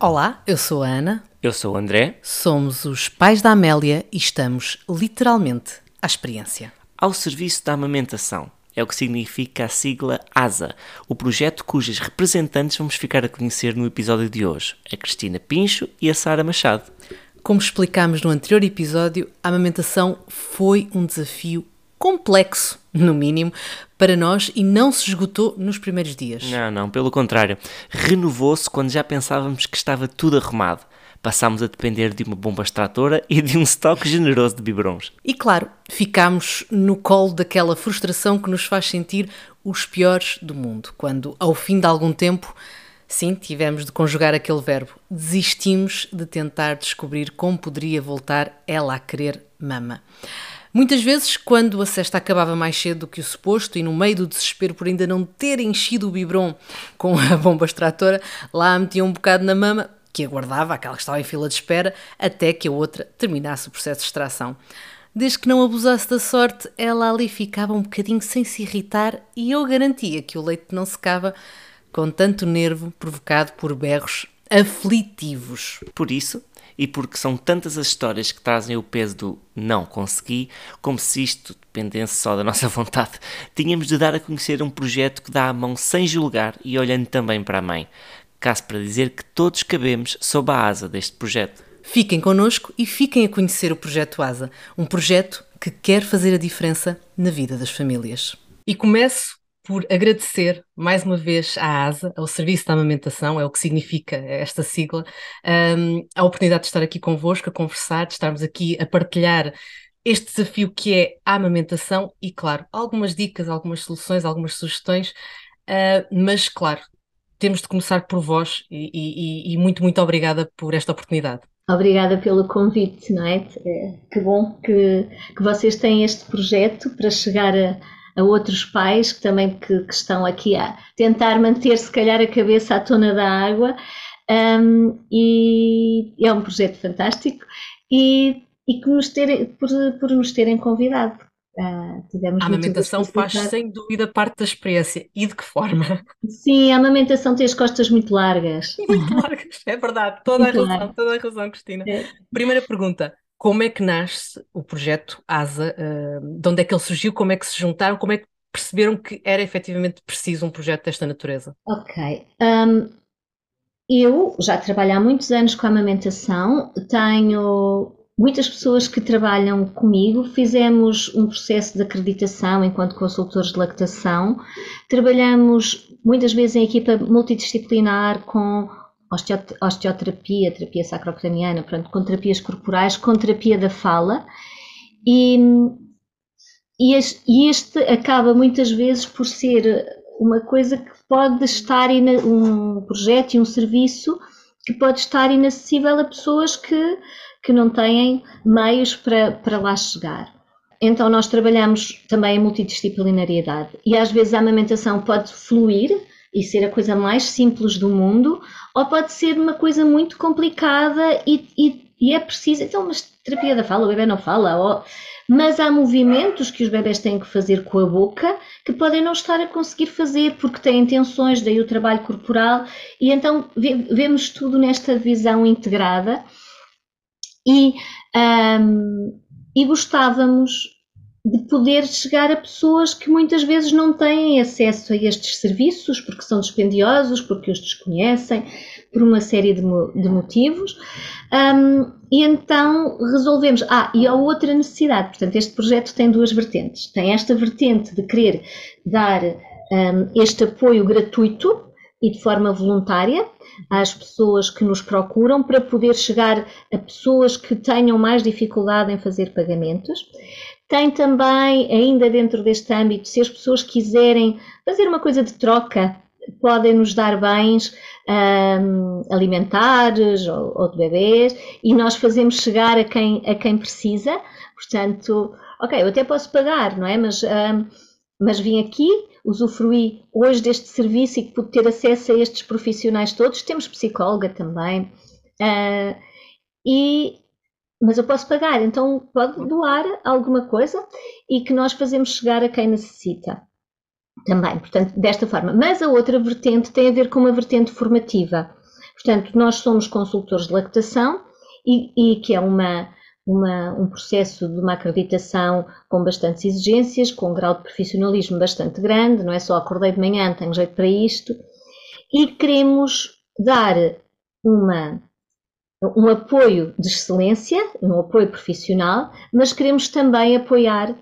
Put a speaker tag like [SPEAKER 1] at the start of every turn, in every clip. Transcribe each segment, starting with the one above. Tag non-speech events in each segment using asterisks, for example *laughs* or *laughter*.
[SPEAKER 1] Olá, eu sou a Ana,
[SPEAKER 2] Eu sou o André.
[SPEAKER 1] somos os pais da Amélia e estamos literalmente à experiência.
[SPEAKER 2] Ao serviço da amamentação. É o que significa a sigla ASA, o projeto cujas representantes vamos ficar a conhecer no episódio de hoje, a Cristina Pincho e a Sara Machado.
[SPEAKER 1] Como explicámos no anterior episódio, a amamentação foi um desafio complexo, no mínimo, para nós e não se esgotou nos primeiros dias.
[SPEAKER 2] Não, não, pelo contrário. Renovou-se quando já pensávamos que estava tudo arrumado. Passámos a depender de uma bomba extratora e de um estoque generoso de biberons.
[SPEAKER 1] E claro, ficámos no colo daquela frustração que nos faz sentir os piores do mundo, quando, ao fim de algum tempo, sim, tivemos de conjugar aquele verbo, desistimos de tentar descobrir como poderia voltar ela a querer mama. Muitas vezes, quando a cesta acabava mais cedo do que o suposto e no meio do desespero por ainda não ter enchido o biberon com a bomba extratora, lá metia um bocado na mama, que aguardava, aquela que estava em fila de espera, até que a outra terminasse o processo de extração. Desde que não abusasse da sorte, ela ali ficava um bocadinho sem se irritar e eu garantia que o leite não secava com tanto nervo provocado por berros aflitivos.
[SPEAKER 2] Por isso, e porque são tantas as histórias que trazem o peso do não consegui, como se isto dependesse só da nossa *laughs* vontade, tínhamos de dar a conhecer um projeto que dá a mão sem julgar e olhando também para a mãe. Caso para dizer que todos cabemos sob a asa deste projeto.
[SPEAKER 1] Fiquem connosco e fiquem a conhecer o Projeto ASA, um projeto que quer fazer a diferença na vida das famílias. E começo por agradecer mais uma vez à ASA, ao Serviço da Amamentação, é o que significa esta sigla, hum, a oportunidade de estar aqui convosco, a conversar, de estarmos aqui a partilhar este desafio que é a amamentação e, claro, algumas dicas, algumas soluções, algumas sugestões, ah, mas, claro, temos de começar por vós e, e- e muito, muito obrigada por esta oportunidade.
[SPEAKER 3] Obrigada pelo convite, não é? É, Que bom que, que vocês têm este projeto para chegar a, a outros pais que também que, que estão aqui a tentar manter se calhar a cabeça à tona da água Hum, e é um projeto fantástico e, e que nos terem, por, por nos terem convidado. Tivemos
[SPEAKER 1] A amamentação faz sem dúvida parte da experiência. E de que forma?
[SPEAKER 3] Sim, a amamentação tem as costas muito largas.
[SPEAKER 1] Muito largas, é verdade. Toda a razão, toda a razão, Cristina.
[SPEAKER 3] É.
[SPEAKER 1] Primeira pergunta: como é que nasce o projeto ASA? Ah, de onde é que ele surgiu? Como é que se juntaram? Como é que perceberam que era efetivamente preciso um projeto desta natureza?
[SPEAKER 3] Ok. Hum, eu já trabalho há muitos anos com a amamentação, tenho muitas pessoas que trabalham comigo, fizemos um processo de acreditação enquanto consultores de lactação, trabalhamos muitas vezes em equipa multidisciplinar com osteoterapia, terapia sacrocraniana, pronto, com terapias corporais, com terapia da fala e, e es- este acaba muitas vezes por ser uma coisa que pode estar, um projeto e um serviço que pode estar inacessível a pessoas que, que não têm meios para, para lá chegar. Então nós trabalhamos também a multidisciplinariedade e às vezes a amamentação pode fluir e ser a coisa mais simples do mundo ou pode ser uma coisa muito complicada e, e, e é preciso, então mas terapia da fala, o bebê não fala, ou- mas há movimentos que os bebés têm que fazer com a boca que podem não estar a conseguir fazer porque têm tensões, daí o trabalho corporal, e então ve- vemos tudo nesta visão integrada e, ahm, e gostávamos de poder chegar a pessoas que muitas vezes não têm acesso a estes serviços porque são dispendiosos, porque os desconhecem, por uma série de, de motivos. Ahm, e então resolvemos. Ah, e há outra necessidade. Portanto, este projeto tem duas vertentes. Tem esta vertente de querer dar ahm, este apoio gratuito e de forma voluntária às pessoas que nos procuram para poder chegar a pessoas que tenham mais dificuldade em fazer pagamentos. Tem também, ainda dentro deste âmbito, se as pessoas quiserem fazer uma coisa de troca, podem nos dar bens hum, alimentares ou, ou de bebês e nós fazemos chegar a quem, a quem precisa. Portanto, ok, eu até posso pagar, não é? Mas, hum, mas vim aqui, usufruí hoje deste serviço e pude ter acesso a estes profissionais todos. Temos psicóloga também. ah, e, mas eu posso pagar, então pode doar alguma coisa e que nós fazemos chegar a quem necessita. Também, portanto, desta forma. Mas a outra vertente tem a ver com uma vertente formativa. Portanto, nós somos consultores de lactação e, e que é uma, uma, um processo de uma acreditação com bastantes exigências, com um grau de profissionalismo bastante grande, não é só acordei de manhã, tenho jeito para isto, e queremos dar uma, um apoio de excelência, um apoio profissional, mas queremos também apoiar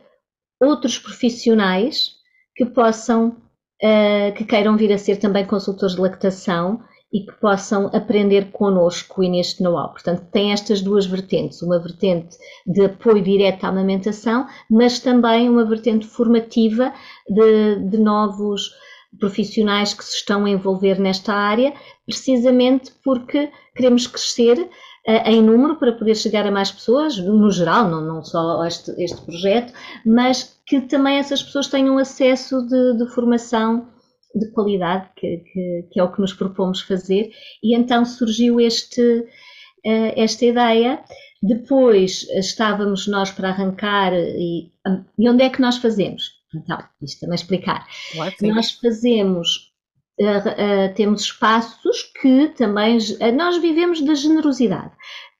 [SPEAKER 3] outros profissionais que possam, uh, que queiram vir a ser também consultores de lactação e que possam aprender connosco e neste know-how. Portanto, tem estas duas vertentes, uma vertente de apoio direto à amamentação, mas também uma vertente formativa de, de novos profissionais que se estão a envolver nesta área, precisamente porque queremos crescer uh, em número para poder chegar a mais pessoas, no geral, não, não só este, este projeto, mas que também essas pessoas tenham acesso de, de formação de qualidade, que, que, que, é o que nos propomos fazer, e então surgiu este, uh, esta ideia. Depois estávamos nós para arrancar, e, e onde é que nós fazemos? Então, isto também explicar. Claro, nós fazemos, uh, uh, temos espaços que também, nós vivemos da generosidade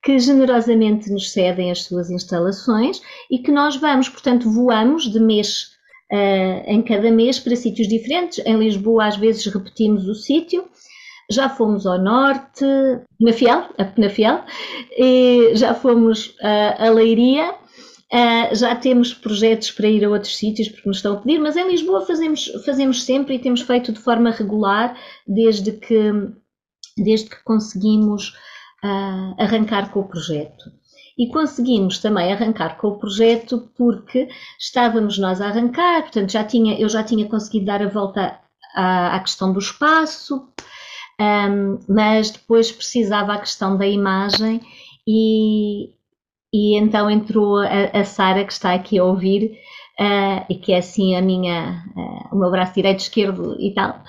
[SPEAKER 3] que generosamente nos cedem as suas instalações e que nós vamos, portanto, voamos de mês uh, em cada mês para sítios diferentes. Em Lisboa, às vezes, repetimos o sítio. Já fomos ao norte, Penafiel, a Penafiel, e já fomos uh, a Leiria, uh, já temos projetos para ir a outros sítios porque nos estão a pedir, mas em Lisboa fazemos, fazemos sempre e temos feito de forma regular desde que, desde que conseguimos uh, arrancar com o projeto. E conseguimos também arrancar com o projeto porque estávamos nós a arrancar, portanto já tinha, eu já tinha conseguido dar a volta à, à questão do espaço, um, mas depois precisava a questão da imagem e, e então entrou a, a Sara que está aqui a ouvir uh, e que é assim a minha, uh, o meu braço direito, esquerdo e tal,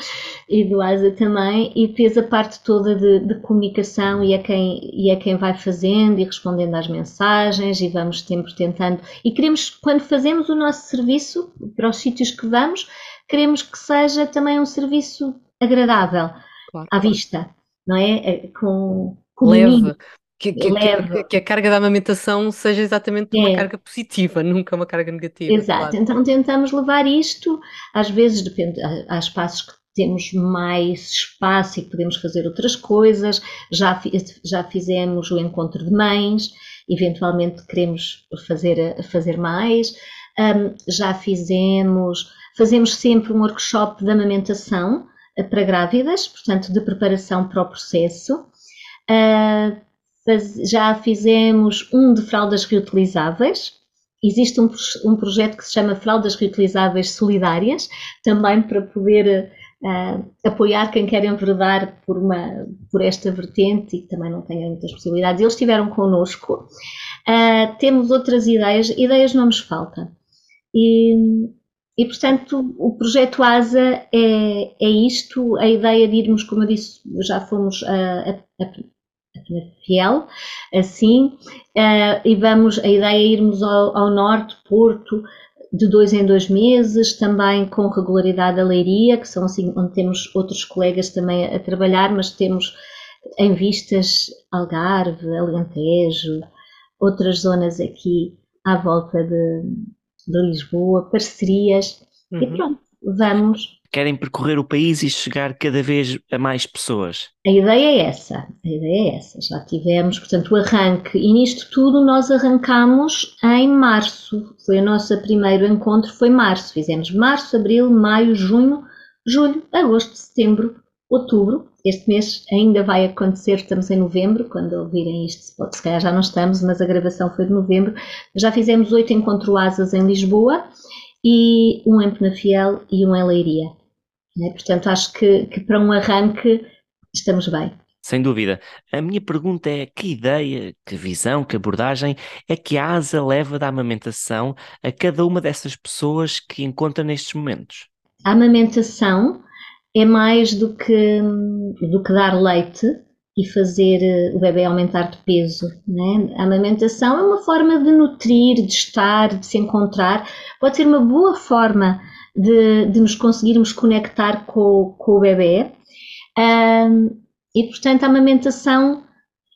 [SPEAKER 3] e do Asa também, e fez a parte toda de, de, comunicação e é, quem, e é quem vai fazendo e respondendo às mensagens e vamos sempre tentando. E queremos, quando fazemos o nosso serviço para os sítios que vamos, queremos que seja também um serviço agradável claro. à vista, não é? é com, com
[SPEAKER 1] leve, que, que, que, que, a carga da amamentação seja exatamente uma é. carga positiva, nunca uma carga negativa.
[SPEAKER 3] Exato, claro. então tentamos levar isto, às vezes depende, há espaços que temos mais espaço e que podemos fazer outras coisas, já, já fizemos o encontro de mães, eventualmente queremos fazer, fazer mais, um, já fizemos, fazemos sempre um workshop de amamentação eh, para grávidas, portanto de preparação para o processo, uh, já fizemos um de fraldas reutilizáveis. Existe um, um projeto que se chama Fraldas Reutilizáveis Solidárias, também para poder uh, apoiar quem quer enverdar por, uma, por esta vertente e que também não tenha muitas possibilidades. Eles estiveram connosco. Uh, temos outras ideias, ideias não nos faltam. E, e, portanto, o projeto ASA é, é isto, a ideia de irmos, como eu disse, já fomos a, a, a fiel, assim, uh, e vamos, a ideia é irmos ao, ao, norte, Porto, de dois em dois meses, também com regularidade a Leiria, que são assim, onde temos outros colegas também a, a trabalhar, mas temos em vistas Algarve, Alentejo, outras zonas aqui à volta de, de Lisboa, parcerias, uhum. e pronto, vamos
[SPEAKER 2] querem percorrer o país e chegar cada vez a mais pessoas?
[SPEAKER 3] A ideia é essa, a ideia é essa. Já tivemos, portanto, o arranque e nisto tudo nós arrancamos em março. Foi o nosso primeiro encontro, foi março. Fizemos março, abril, maio, junho, julho, agosto, setembro, outubro. Este mês ainda vai acontecer, estamos em novembro, quando ouvirem isto, se calhar já não estamos, mas a gravação foi de novembro. Já fizemos oito encontros asas em Lisboa e um em Penafiel e um em Leiria. Né? Portanto, acho que, que para um arranque estamos bem.
[SPEAKER 2] Sem dúvida. A minha pergunta é que ideia, que visão, que abordagem é que a ASA leva da amamentação a cada uma dessas pessoas que encontra nestes momentos?
[SPEAKER 3] A amamentação é mais do que, do que dar leite e fazer eh, o bebê aumentar de peso. Né? A amamentação é uma forma de nutrir, de estar, de se encontrar. Pode ser uma boa forma de, de nos conseguirmos conectar com, com o bebê. Um, E, portanto, a amamentação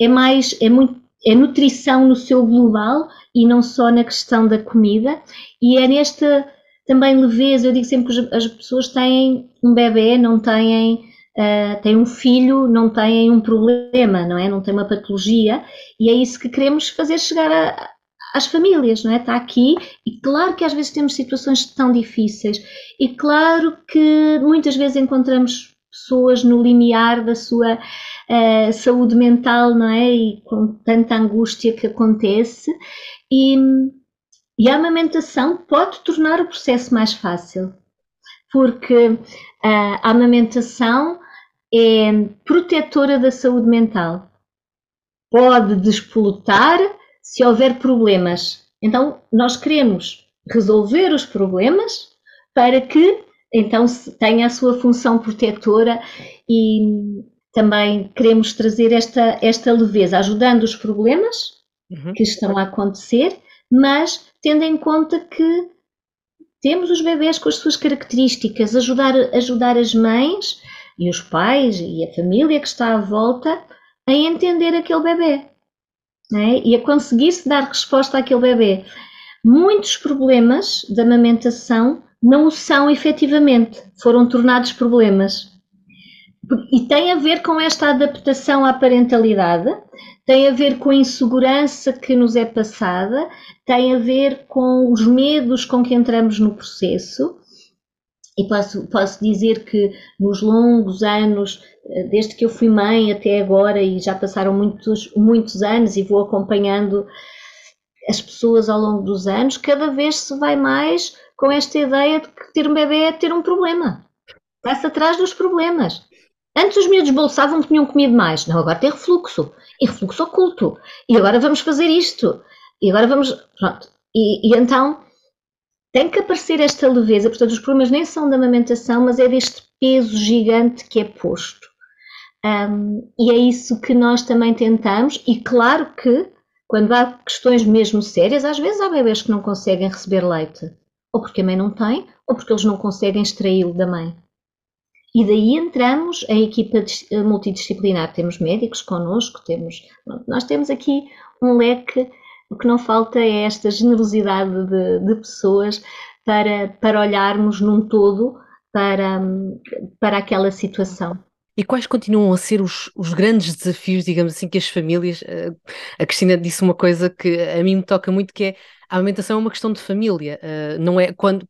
[SPEAKER 3] é mais, é muito, é nutrição no seu global e não só na questão da comida. E é nesta também leveza, eu digo sempre que as pessoas têm um bebê, não têm, uh, têm um filho, não têm um problema, não é? Não têm uma patologia. E é isso que queremos fazer chegar a, às famílias, não é? Está aqui e claro que às vezes temos situações tão difíceis e claro que muitas vezes encontramos pessoas no limiar da sua uh, saúde mental, não é? E com tanta angústia que acontece. E, e a amamentação pode tornar o processo mais fácil, porque uh, a amamentação é protetora da saúde mental. Pode despolutar se houver problemas. Então, nós queremos resolver os problemas para que então tenha a sua função protetora e também queremos trazer esta, esta leveza, ajudando os problemas uhum. que estão a acontecer, mas tendo em conta que temos os bebés com as suas características, ajudar, ajudar as mães e os pais e a família que está à volta a entender aquele bebê né? e a conseguir-se dar resposta àquele bebê. Muitos problemas da amamentação não o são efetivamente, foram tornados problemas. E tem a ver com esta adaptação à parentalidade, tem a ver com a insegurança que nos é passada, tem a ver com os medos com que entramos no processo. E posso, posso dizer que nos longos anos, eh, desde que eu fui mãe até agora, e já passaram muitos, muitos anos e vou acompanhando as pessoas ao longo dos anos, cada vez se vai mais com esta ideia de que ter um bebê é ter um problema. Vai-se atrás dos problemas. Antes os miúdos bolsavam que tinham comido mais. Não, agora tem refluxo. E refluxo oculto. E agora vamos fazer isto. E agora vamos. Pronto. E, e então tem que aparecer esta leveza. Portanto, os problemas nem são da amamentação, mas é deste peso gigante que é posto. Um, e é isso que nós também tentamos. E claro que, quando há questões mesmo sérias, às vezes há bebês que não conseguem receber leite. Ou porque a mãe não tem, ou porque eles não conseguem extraí-lo da mãe. E daí entramos a equipa multidisciplinar. Temos médicos connosco, temos, nós temos aqui um leque, o que não falta é esta generosidade de, de pessoas para, para olharmos num todo para, para aquela situação.
[SPEAKER 1] E quais continuam a ser os, os, grandes desafios, digamos assim, que as famílias. Eh, a Cristina disse uma coisa que a mim me toca muito, que é a alimentação é uma questão de família. Eh, não é quando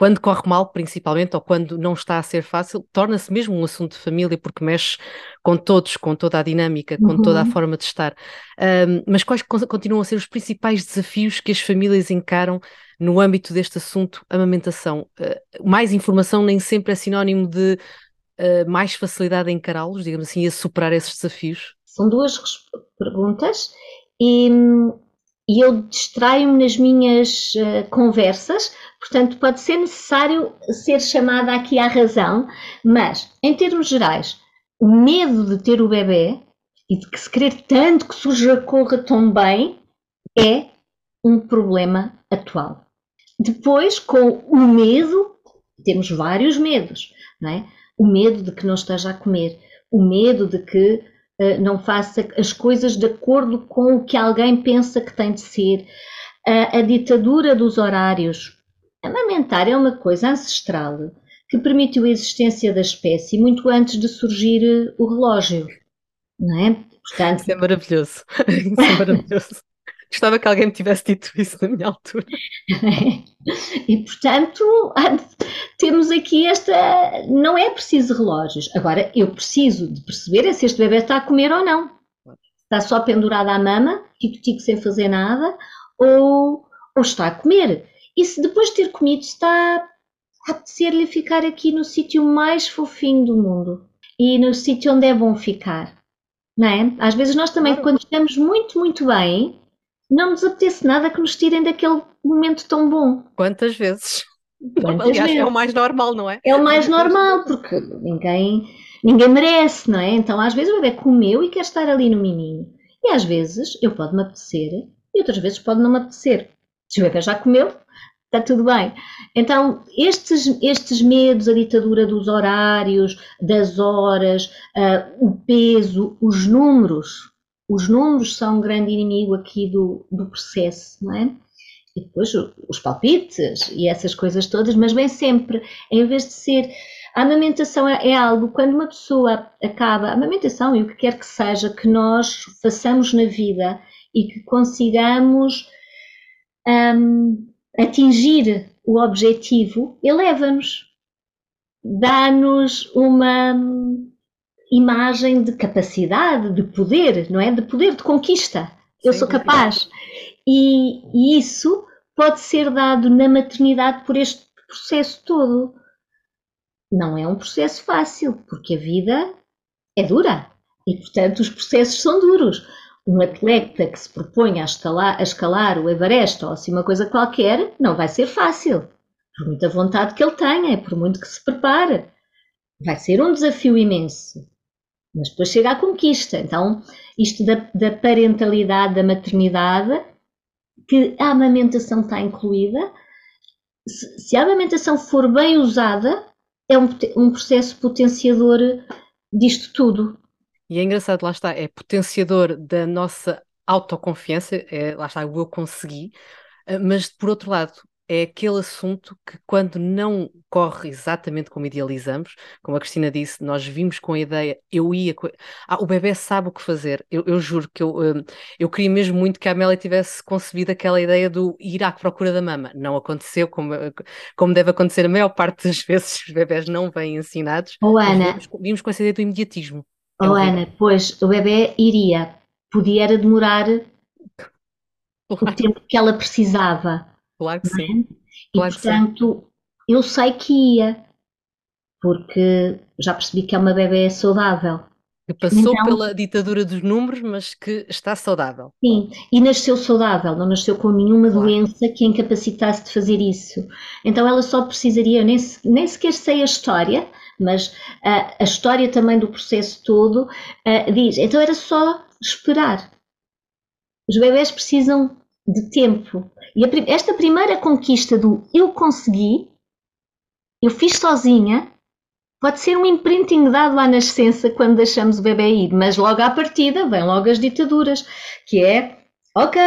[SPEAKER 1] quando corre mal, principalmente, ou quando não está a ser fácil, torna-se mesmo um assunto de família, porque mexe com todos, com toda a dinâmica, com uhum. toda a forma de estar. Um, mas quais continuam a ser os principais desafios que as famílias encaram no âmbito deste assunto, amamentação? Uh, mais informação nem sempre é sinónimo de uh, mais facilidade em encará-los, digamos assim, a superar esses desafios?
[SPEAKER 3] São duas perguntas e e eu distraio-me nas minhas uh, conversas, portanto, pode ser necessário ser chamada aqui à razão, mas, em termos gerais, o medo de ter o bebê e de que se querer tanto que surja corra tão bem é um problema atual. Depois, com o medo, temos vários medos, não é? O medo de que não esteja a comer, o medo de que não faça as coisas de acordo com o que alguém pensa que tem de ser. A, a ditadura dos horários. Amamentar é uma coisa ancestral que permitiu a existência da espécie muito antes de surgir eh, o relógio, não é?
[SPEAKER 1] Portanto, isso é maravilhoso. *laughs* Isso é maravilhoso. Gostava que alguém me tivesse dito *laughs* isso na minha altura.
[SPEAKER 3] E portanto, *laughs* temos aqui esta. Não é preciso relógios. Agora, eu preciso de perceber se este bebê está a comer ou não. Está só pendurado à mama, tico-tico sem fazer nada, ou, ou está a comer. E se depois de ter comido está a apetecer-lhe ficar aqui no sítio mais fofinho do mundo e no sítio onde é bom ficar. Não é? Às vezes nós também, quando estamos muito, muito bem, não nos apetece nada que nos tirem daquele momento tão bom.
[SPEAKER 1] Quantas vezes? Quantas Aliás, vezes? é o mais normal, não é?
[SPEAKER 3] É o mais normal, porque ninguém, ninguém merece, não é? Então, às vezes o bebê comeu e quer estar ali no miminho. E às vezes eu pode me apetecer e outras vezes pode não me apetecer. Se o bebê já comeu, está tudo bem. Então, estes, estes medos, a ditadura dos horários, das horas, uh, o peso, os números, os números são um grande inimigo aqui do, do processo, não é? E depois os palpites e essas coisas todas, mas bem sempre, em vez de ser. A amamentação é, é algo, quando uma pessoa acaba, a amamentação e o que quer que seja que nós façamos na vida e que consigamos um, atingir o objetivo, eleva-nos, dá-nos uma imagem de capacidade, de poder, não é? De poder, de conquista. Eu sou capaz. E, e isso pode ser dado na maternidade por este processo todo. Não é um processo fácil, porque a vida é dura e, portanto, os processos são duros. Um atleta que se propõe a escalar, a escalar o Everest ou assim uma coisa qualquer, não vai ser fácil. Por muita vontade que ele tenha, por muito que se prepare. Vai ser um desafio imenso. Mas depois chega à conquista. Então, isto da, da parentalidade, da maternidade, que a amamentação está incluída, se, se a amamentação for bem usada, é um, um processo potenciador disto tudo.
[SPEAKER 1] E é engraçado, lá está, é potenciador da nossa autoconfiança, é, lá está, eu consegui, eh, mas por outro lado, é aquele assunto que, quando não corre exatamente como idealizamos, como a Cristina disse, nós vimos com a ideia, eu ia. Ah, o bebê sabe o que fazer. Eu, eu juro que eu, hum, eu queria mesmo muito que a Amélia tivesse concebido aquela ideia do ir à procura da mama. Não aconteceu, como, como deve acontecer a maior parte das *laughs* vezes, os bebés não vêm ensinados.
[SPEAKER 3] Oh, Ana.
[SPEAKER 1] Vimos, vimos, com essa ideia do imediatismo.
[SPEAKER 3] É oh, Ana, pois o bebê iria, podia demorar *laughs* claro. o tempo que ela precisava
[SPEAKER 1] Claro que sim.
[SPEAKER 3] É? E claro portanto, eu sei que ia, porque já percebi que é uma bebê saudável.
[SPEAKER 1] Que passou então, pela ditadura dos números, mas que está saudável.
[SPEAKER 3] Sim, e nasceu saudável, não nasceu com nenhuma claro. doença que a incapacitasse de fazer isso. Então ela só precisaria, nem, nem sequer sei a história, mas uh, a história também do processo todo uh, diz, então era só esperar. Os bebés precisam de tempo. E esta primeira conquista do eu consegui, eu fiz sozinha, pode ser um imprinting dado à nascença quando deixamos o bebê ir, mas logo à partida vem logo as ditaduras, que é Ok,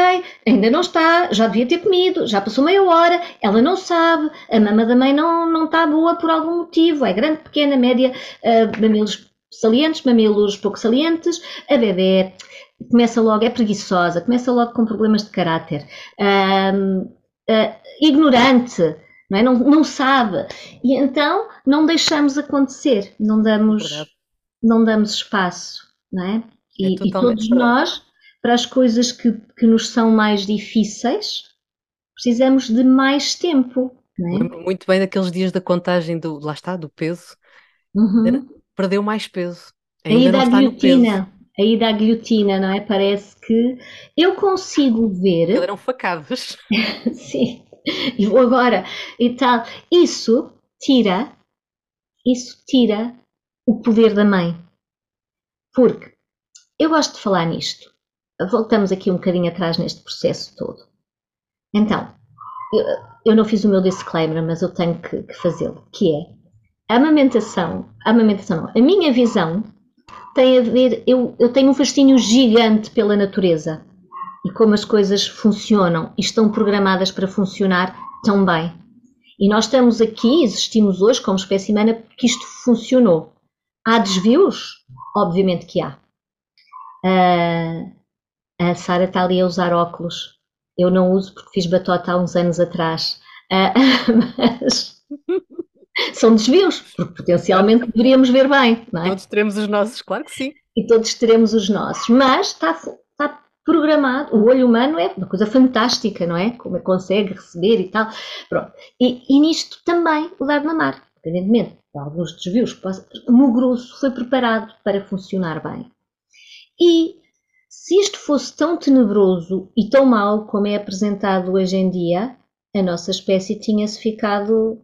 [SPEAKER 3] ainda não está, já devia ter comido, já passou meia hora, ela não sabe, a mama da mãe não, não está boa por algum motivo, é grande, pequena, média, uh, mamilos salientes, mamilos pouco salientes, a bebê começa logo, é preguiçosa, começa logo com problemas de caráter, uh, ignorante, não, é? não, não, sabe. E então não deixamos acontecer, não damos, não damos espaço, não é? E, é e todos nós, para as coisas que, que nos são mais difíceis, precisamos de mais tempo. Não é?
[SPEAKER 1] Muito bem naqueles dias da contagem do, lá está, do peso. Uhum. Perdeu mais peso. Ainda
[SPEAKER 3] Ainda não está no peso a ida à guilhotina, não é? Parece que eu consigo ver.
[SPEAKER 1] Eram facados. *laughs*
[SPEAKER 3] Sim, e vou agora e tal. Isso tira, isso tira o poder da mãe. Porque eu gosto de falar nisto. Voltamos aqui um bocadinho atrás neste processo todo. Então, eu, eu não fiz o meu disclaimer, mas eu tenho que, que fazê-lo, que é a amamentação, a amamentação não, a minha visão tem a ver. Eu, eu tenho um fascínio gigante pela natureza e como as coisas funcionam e estão programadas para funcionar tão bem. E nós estamos aqui, existimos hoje como espécie humana porque isto funcionou. Há desvios? Obviamente que há. Uh, a Sara está ali a usar óculos. Eu não uso porque fiz batota há uns anos atrás. Uh, *laughs* mas são desvios, porque potencialmente deveríamos ver bem. Não é?
[SPEAKER 1] Todos teremos os nossos, claro que sim.
[SPEAKER 3] E todos teremos os nossos, mas está, está programado. O olho humano é uma coisa fantástica, não é? Como é que consegue receber e tal. Pronto. E, e nisto também o dar na mar, independentemente de alguns desvios, o meu grosso foi preparado para funcionar bem. E se isto fosse tão tenebroso e tão mau como é apresentado hoje em dia, a nossa espécie tinha-se ficado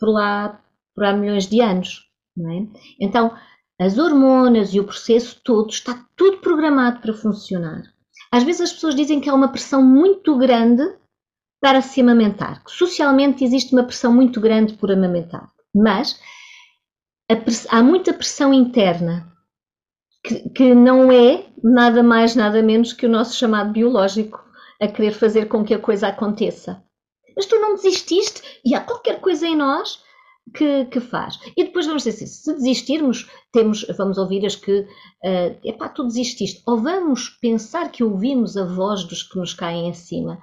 [SPEAKER 3] por lá, por há milhões de anos. Não é? Então, as hormonas e o processo todo está tudo programado para funcionar. Às vezes as pessoas dizem que há uma pressão muito grande para se amamentar. Socialmente existe uma pressão muito grande por amamentar, mas há muita pressão interna que, que não é nada mais, nada menos que o nosso chamado biológico a querer fazer com que a coisa aconteça. Mas tu não desististe e há qualquer coisa em nós que, que faz. E depois vamos dizer assim, se desistirmos, temos, vamos ouvir as que, uh, epá, tu desististe. Ou vamos pensar que ouvimos a voz dos que nos caem em cima.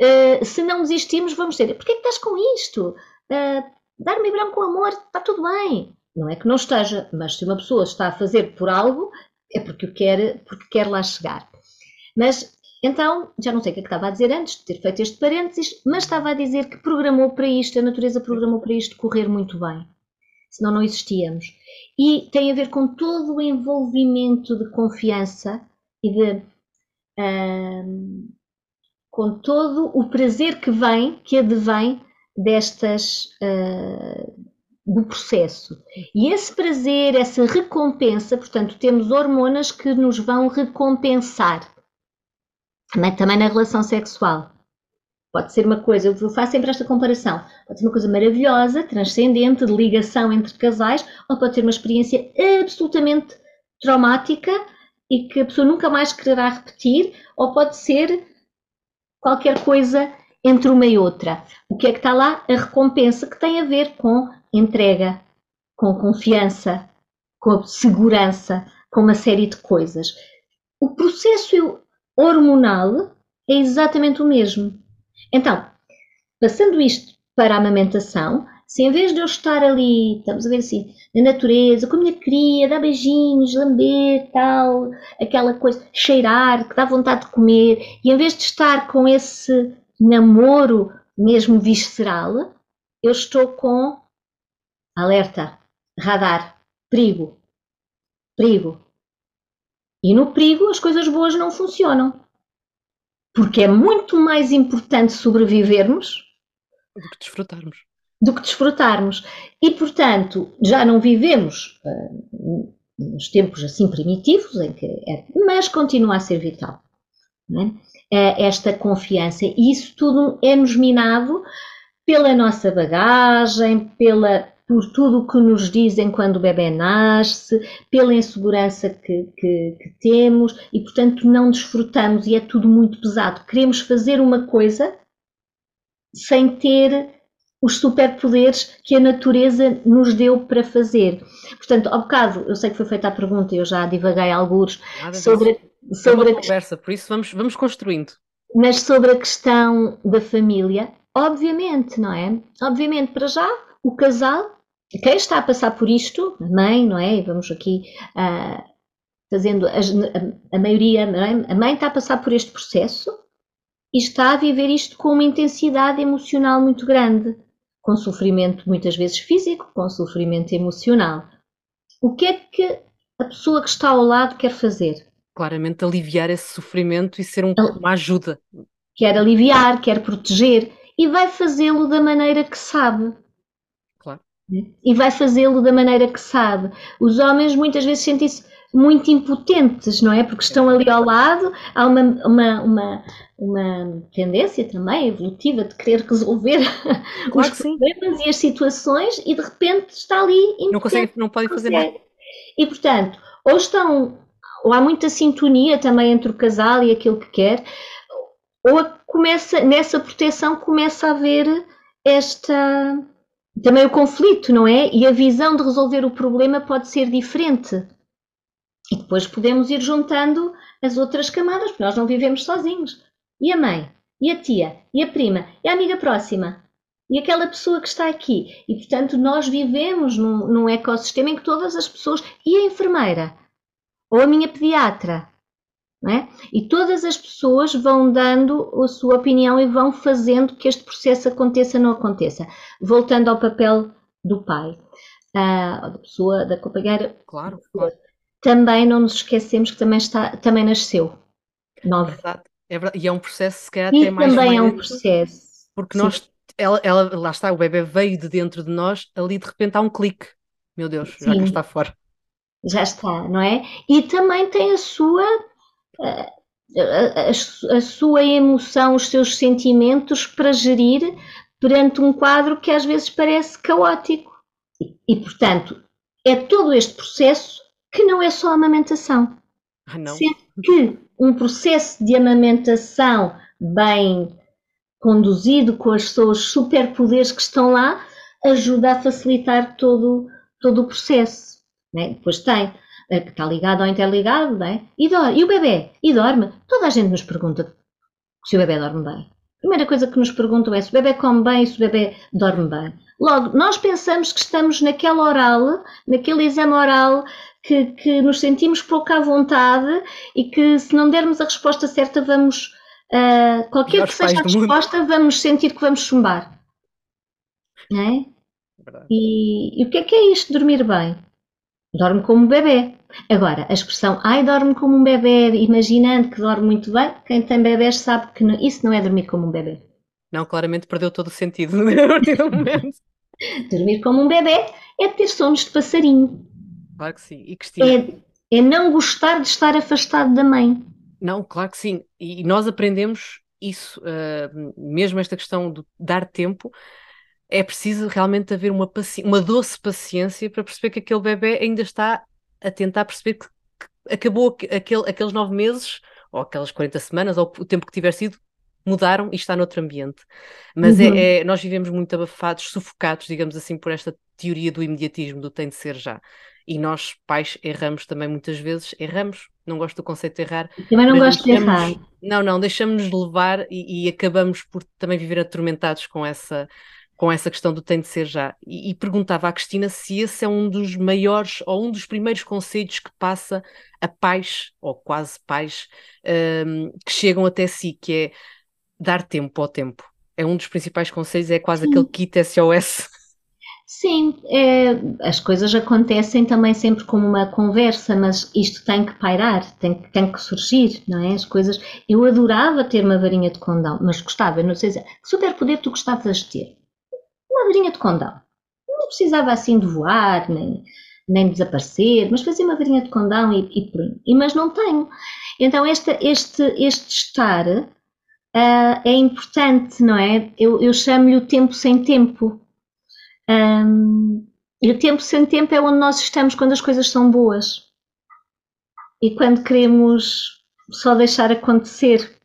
[SPEAKER 3] Uh, se não desistirmos, vamos dizer, porquê é que estás com isto? Uh, Dar-me branco com amor, está tudo bem. Não é que não esteja, mas se uma pessoa está a fazer por algo, é porque quer, porque quer lá chegar. Mas então, já não sei o que, é que estava a dizer antes de ter feito este parênteses, mas estava a dizer que programou para isto, a natureza programou para isto correr muito bem. Senão não existíamos. E tem a ver com todo o envolvimento de confiança e de. com todo o prazer que vem, que advém destas. Uh, do processo. E esse prazer, essa recompensa, portanto, temos hormonas que nos vão recompensar. Também, também na relação sexual. Pode ser uma coisa, eu faço sempre esta comparação, pode ser uma coisa maravilhosa, transcendente, de ligação entre casais, ou pode ser uma experiência absolutamente traumática e que a pessoa nunca mais quererá repetir, ou pode ser qualquer coisa entre uma e outra. O que é que está lá? A recompensa que tem a ver com entrega, com confiança, com segurança, com uma série de coisas. O processo hormonal é exatamente o mesmo. Então, passando isto para a amamentação, se em vez de eu estar ali, estamos a ver assim, na natureza, com a minha cria, dar beijinhos, lamber, tal, aquela coisa, cheirar, que dá vontade de comer, e em vez de estar com esse namoro mesmo visceral, eu estou com alerta, radar, perigo, perigo. E no perigo as coisas boas não funcionam. Porque é muito mais importante sobrevivermos
[SPEAKER 1] do que desfrutarmos.
[SPEAKER 3] Do que desfrutarmos. E, portanto, já não vivemos uh, nos tempos assim primitivos, em que é, mas continua a ser vital. É? esta confiança. E isso tudo é-nos minado pela nossa bagagem, pela, por tudo o que nos dizem quando o bebê nasce, pela insegurança que, que, que, temos e, portanto, não desfrutamos e é tudo muito pesado. Queremos fazer uma coisa sem ter os superpoderes que a natureza nos deu para fazer. Portanto, ao bocado, eu sei que foi feita a pergunta, eu já divaguei alguns sobre, sobre
[SPEAKER 1] a conversa, por isso vamos, vamos construindo.
[SPEAKER 3] Mas sobre a questão da família, obviamente, não é? Obviamente, para já, o casal quem está a passar por isto, a mãe, não é? Vamos aqui uh, fazendo a, a, a maioria, é? a mãe está a passar por este processo e está a viver isto com uma intensidade emocional muito grande, com sofrimento muitas vezes físico, com sofrimento emocional. O que é que a pessoa que está ao lado quer fazer?
[SPEAKER 1] Claramente aliviar esse sofrimento e ser um, uma ajuda.
[SPEAKER 3] Quer aliviar, quer proteger e vai fazê-lo da maneira que sabe e vai fazê-lo da maneira que sabe. Os homens muitas vezes sentem-se muito impotentes, não é? Porque estão ali ao lado, há uma, uma, uma, uma tendência também evolutiva de querer resolver *laughs* claro os problemas e as situações e de repente está ali impotente.
[SPEAKER 1] Não consegue, não pode fazer nada.
[SPEAKER 3] E portanto, ou estão, ou há muita sintonia também entre o casal e aquilo que quer, ou começa, nessa proteção começa a haver esta também o conflito, não é? E a visão de resolver o problema pode ser diferente. E depois podemos ir juntando as outras camadas, porque nós não vivemos sozinhos. E a mãe? E a tia? E a prima? E a amiga próxima? E aquela pessoa que está aqui? E portanto, nós vivemos num, num ecossistema em que todas as pessoas. E a enfermeira? Ou a minha pediatra? É? E todas as pessoas vão dando a sua opinião e vão fazendo que este processo aconteça ou não aconteça. Voltando ao papel do pai, uh, da pessoa, da companheira.
[SPEAKER 1] Claro, claro.
[SPEAKER 3] Também não nos esquecemos que também, está, também nasceu.
[SPEAKER 1] Nove. É verdade, é verdade. E é um processo, se calhar,
[SPEAKER 3] e até mais. também é um processo.
[SPEAKER 1] Porque Sim. nós, ela, ela, lá está, o bebê veio de dentro de nós, ali de repente há um clique. Meu Deus, Sim. já que está fora.
[SPEAKER 3] Já está, não é? E também tem a sua a, a, a, sua emoção, os seus sentimentos para gerir perante um quadro que às vezes parece caótico. E, e portanto, é todo este processo que não é só amamentação.
[SPEAKER 1] Ah, não.
[SPEAKER 3] Sendo que um processo de amamentação bem conduzido com os seus superpoderes que estão lá ajuda a facilitar todo, todo o processo. Né? Depois tem que está ligado ou interligado, né? e, dorme. e o bebê? E dorme? Toda a gente nos pergunta se o bebê dorme bem. A primeira coisa que nos perguntam é se o bebê come bem e se o bebê dorme bem. Logo, nós pensamos que estamos naquela oral, naquele exame oral, que, que nos sentimos pouco à vontade e que se não dermos a resposta certa, vamos. Uh, qualquer que seja a resposta, mundo. vamos sentir que vamos chumbar. Não é? E, e, o que é que é isto, dormir bem? Dorme como um bebê. Agora, a expressão ai, dorme como um bebê, imaginando que dorme muito bem, quem tem bebés sabe que não, isso não é dormir como um bebê.
[SPEAKER 1] Não, claramente perdeu todo o sentido *laughs* no momento.
[SPEAKER 3] dormir como um bebê é ter sonos de passarinho.
[SPEAKER 1] Claro que sim. E Cristina?
[SPEAKER 3] É, é não gostar de estar afastado da mãe.
[SPEAKER 1] Não, claro que sim. E nós aprendemos isso, uh, mesmo esta questão de dar tempo, é preciso realmente haver uma, uma doce paciência para perceber que aquele bebê ainda está a tentar perceber que, que acabou aquele, aqueles nove meses, ou aquelas 40 semanas, ou o tempo que tiver sido, mudaram e está noutro ambiente. Mas é, uhum. é, é, nós vivemos muito abafados, sufocados, digamos assim, por esta teoria do imediatismo, do tem de ser já. E nós, pais, erramos também muitas vezes, erramos, não gosto do conceito de errar.
[SPEAKER 3] Também não gosto de errar.
[SPEAKER 1] Não, não, deixamos-nos levar e, e, acabamos por também viver atormentados com essa, com essa questão do tem de ser já. E, e, perguntava à Cristina se esse é um dos maiores ou um dos primeiros conselhos que passa a pais, ou quase pais, um, que chegam até si, que é dar tempo ao tempo. É um dos principais conselhos, é quase Sim. aquele kit SOS.
[SPEAKER 3] Sim, é, as coisas acontecem também sempre como uma conversa, mas isto tem que pairar, tem, tem que surgir, não é? As coisas. Eu adorava ter uma varinha de condão, mas gostava, não sei se. Que superpoder tu gostavas de ter? Uma varinha de condão. Não precisava assim de voar, nem, nem desaparecer, mas fazia uma varinha de condão e, e E, mas não tenho. Então este, este, este estar uh, é importante, não é? Eu, eu chamo-lhe o tempo sem tempo. Um, e o tempo sem tempo é onde nós estamos quando as coisas são boas. E quando queremos só deixar acontecer.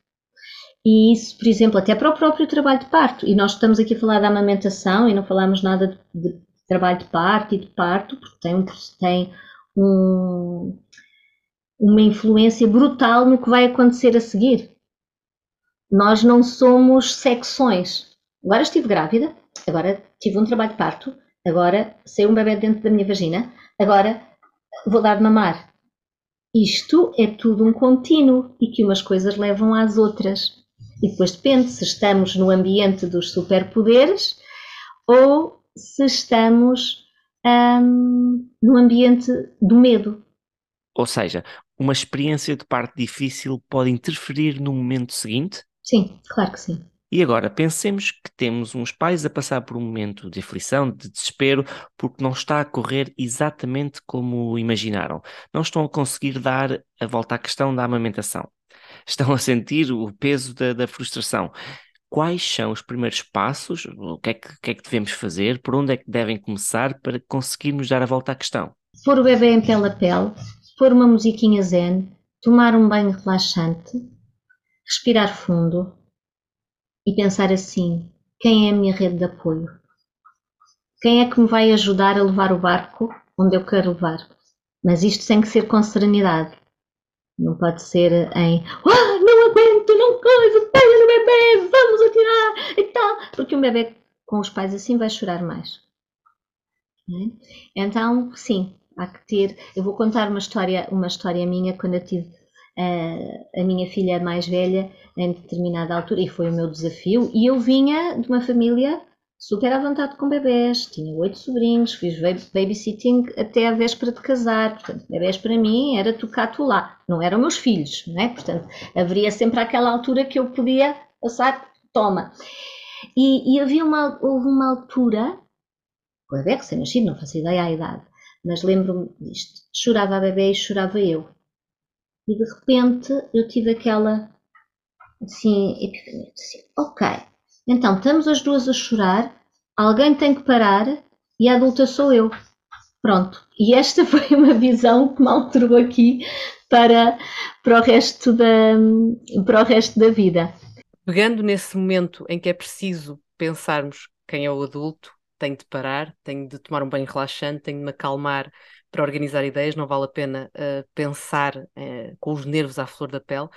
[SPEAKER 3] E isso, por exemplo, até para o próprio trabalho de parto. E nós estamos aqui a falar da amamentação e não falamos nada de, de trabalho de parto e de parto, porque tem, tem um, uma influência brutal no que vai acontecer a seguir. Nós não somos secções. Agora estive grávida, agora tive um trabalho de parto, agora saiu um bebê dentro da minha vagina, agora vou dar de mamar. Isto é tudo um contínuo e que umas coisas levam às outras. E depois depende se estamos no ambiente dos superpoderes ou se estamos um, no ambiente do medo.
[SPEAKER 2] Ou seja, uma experiência de parte difícil pode interferir no momento seguinte?
[SPEAKER 3] Sim, claro que sim.
[SPEAKER 2] E agora, pensemos que temos uns pais a passar por um momento de aflição, de desespero, porque não está a correr exatamente como imaginaram. Não estão a conseguir dar a volta à questão da amamentação estão a sentir o peso da, da frustração. Quais são os primeiros passos? O que, é que, que, é que devemos fazer? Por onde é que devem começar para conseguirmos dar a volta à questão?
[SPEAKER 3] Pôr o bebê em pele a pele, pôr uma musiquinha zen, tomar um banho relaxante, respirar fundo e pensar assim: quem é a minha rede de apoio? Quem é que me vai ajudar a levar o barco onde eu quero levar? Mas isto tem que ser com serenidade. Não pode ser em ah, não aguento, não coisa, pega no bebê, vamos atirar e tal. Porque um bebê com os pais assim vai chorar mais. É? Então, sim, há que ter. Eu vou contar uma história, uma história minha quando eu tive uh, a minha filha mais velha em determinada altura, e foi o meu desafio. E eu vinha de uma família super à vontade com bebés, tinha oito sobrinhos, fiz babysitting até a véspera de casar, portanto, bebés para mim era tocar tu lá, não eram meus filhos, não é? Portanto, haveria sempre aquela altura que eu podia passar, toma. E, e havia uma, houve uma altura, o bebê recém-nascido, não faço ideia à idade, mas lembro-me disto, chorava a bebê e chorava eu. E de repente eu tive aquela assim, epifania, assim, ok, então estamos as duas a chorar, alguém tem que parar e a adulta sou eu. Pronto, e esta *laughs* foi uma visão que me alterou aqui para, para, o resto da, para o resto da vida.
[SPEAKER 1] Pegando nesse momento em que é preciso pensarmos quem é o adulto, tenho de parar, tenho de tomar um banho relaxante, tenho de me acalmar para organizar ideias, não vale a pena uh, pensar uh, com os nervos à flor da pele.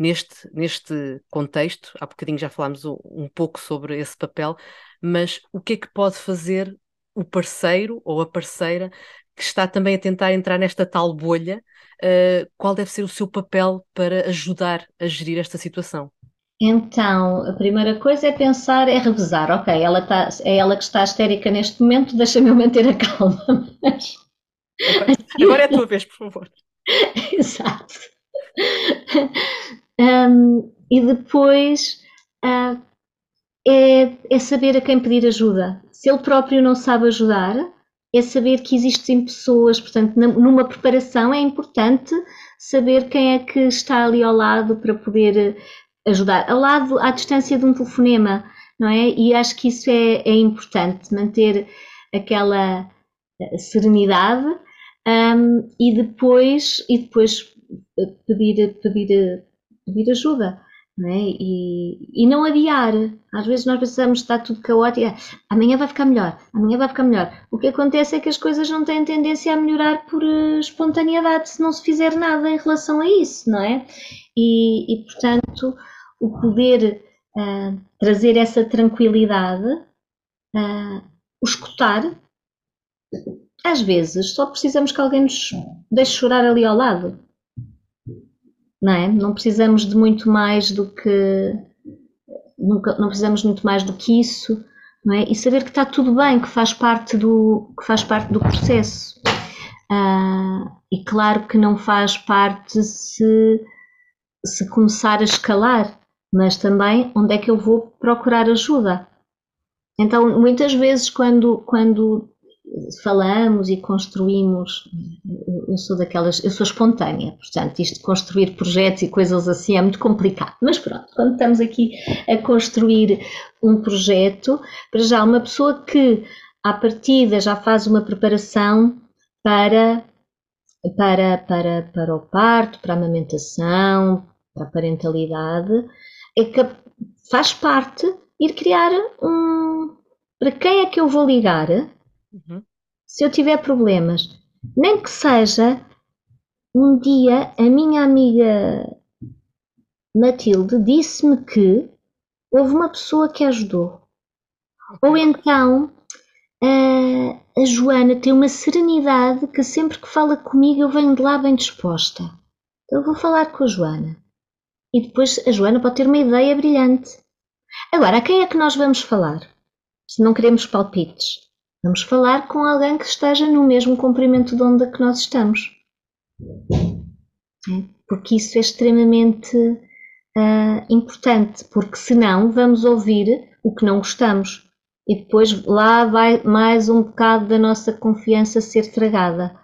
[SPEAKER 1] Neste, neste contexto, há bocadinho já falámos um, um pouco sobre esse papel, mas o que é que pode fazer o parceiro ou a parceira que está também a tentar entrar nesta tal bolha? Uh, qual deve ser o seu papel para ajudar a gerir esta situação?
[SPEAKER 3] Então, a primeira coisa é pensar, é revezar. Ok, ela tá, é ela que está histérica neste momento, deixa-me manter a calma. *laughs* Mas...
[SPEAKER 1] Agora é a tua vez, por favor. *laughs*
[SPEAKER 3] Exato. Um, e depois uh, é, é saber a quem pedir ajuda. Se ele próprio não sabe ajudar, é saber que existem pessoas, portanto, numa preparação é importante saber quem é que está ali ao lado para poder ajudar, ao lado, à distância de um telefonema, não é? E acho que isso é, é importante, manter aquela eh, serenidade um, e depois, e depois eh, pedir, pedir, pedir ajuda. Não é? e, e não adiar. Às vezes nós que está tudo caótico, ah, amanhã vai ficar melhor, amanhã vai ficar melhor. O que acontece é que as coisas não têm tendência a melhorar por uh, espontaneidade se não se fizer nada em relação a isso, não é? E, e portanto, o poder uh, trazer essa tranquilidade, uh, o escutar. Às vezes só precisamos que alguém nos deixe chorar ali ao lado. Não é? Não precisamos de muito mais do que. Nunca, não precisamos muito mais do que isso. Não é? E saber que está tudo bem, que faz parte do, que faz parte do processo. Uh, e claro que não faz parte se, se começar a escalar mas também onde é que eu vou procurar ajuda. Então, muitas vezes, quando, quando falamos e construímos, eu sou daquelas, eu sou espontânea, portanto, isto de construir projetos e coisas assim é muito complicado. Mas pronto, quando estamos aqui a construir um projeto, para já uma pessoa que à partida já faz uma preparação para para, para, para o parto, para a amamentação, para a parentalidade, é que faz parte ir criar um. Para quem é que eu vou ligar uhum. se eu tiver problemas? Nem que seja um dia a minha amiga Matilde disse-me que houve uma pessoa que ajudou. Ou então a, a Joana tem uma serenidade que sempre que fala comigo eu venho de lá bem disposta. Então eu vou falar com a Joana e depois a Joana pode ter uma ideia brilhante. Agora, a quem é que nós vamos falar? Se não queremos palpites, vamos falar com alguém que esteja no mesmo comprimento de onda que nós estamos. É? Porque isso é extremamente uh, importante, porque senão vamos ouvir o que não gostamos e depois lá vai mais um bocado da nossa confiança ser tragada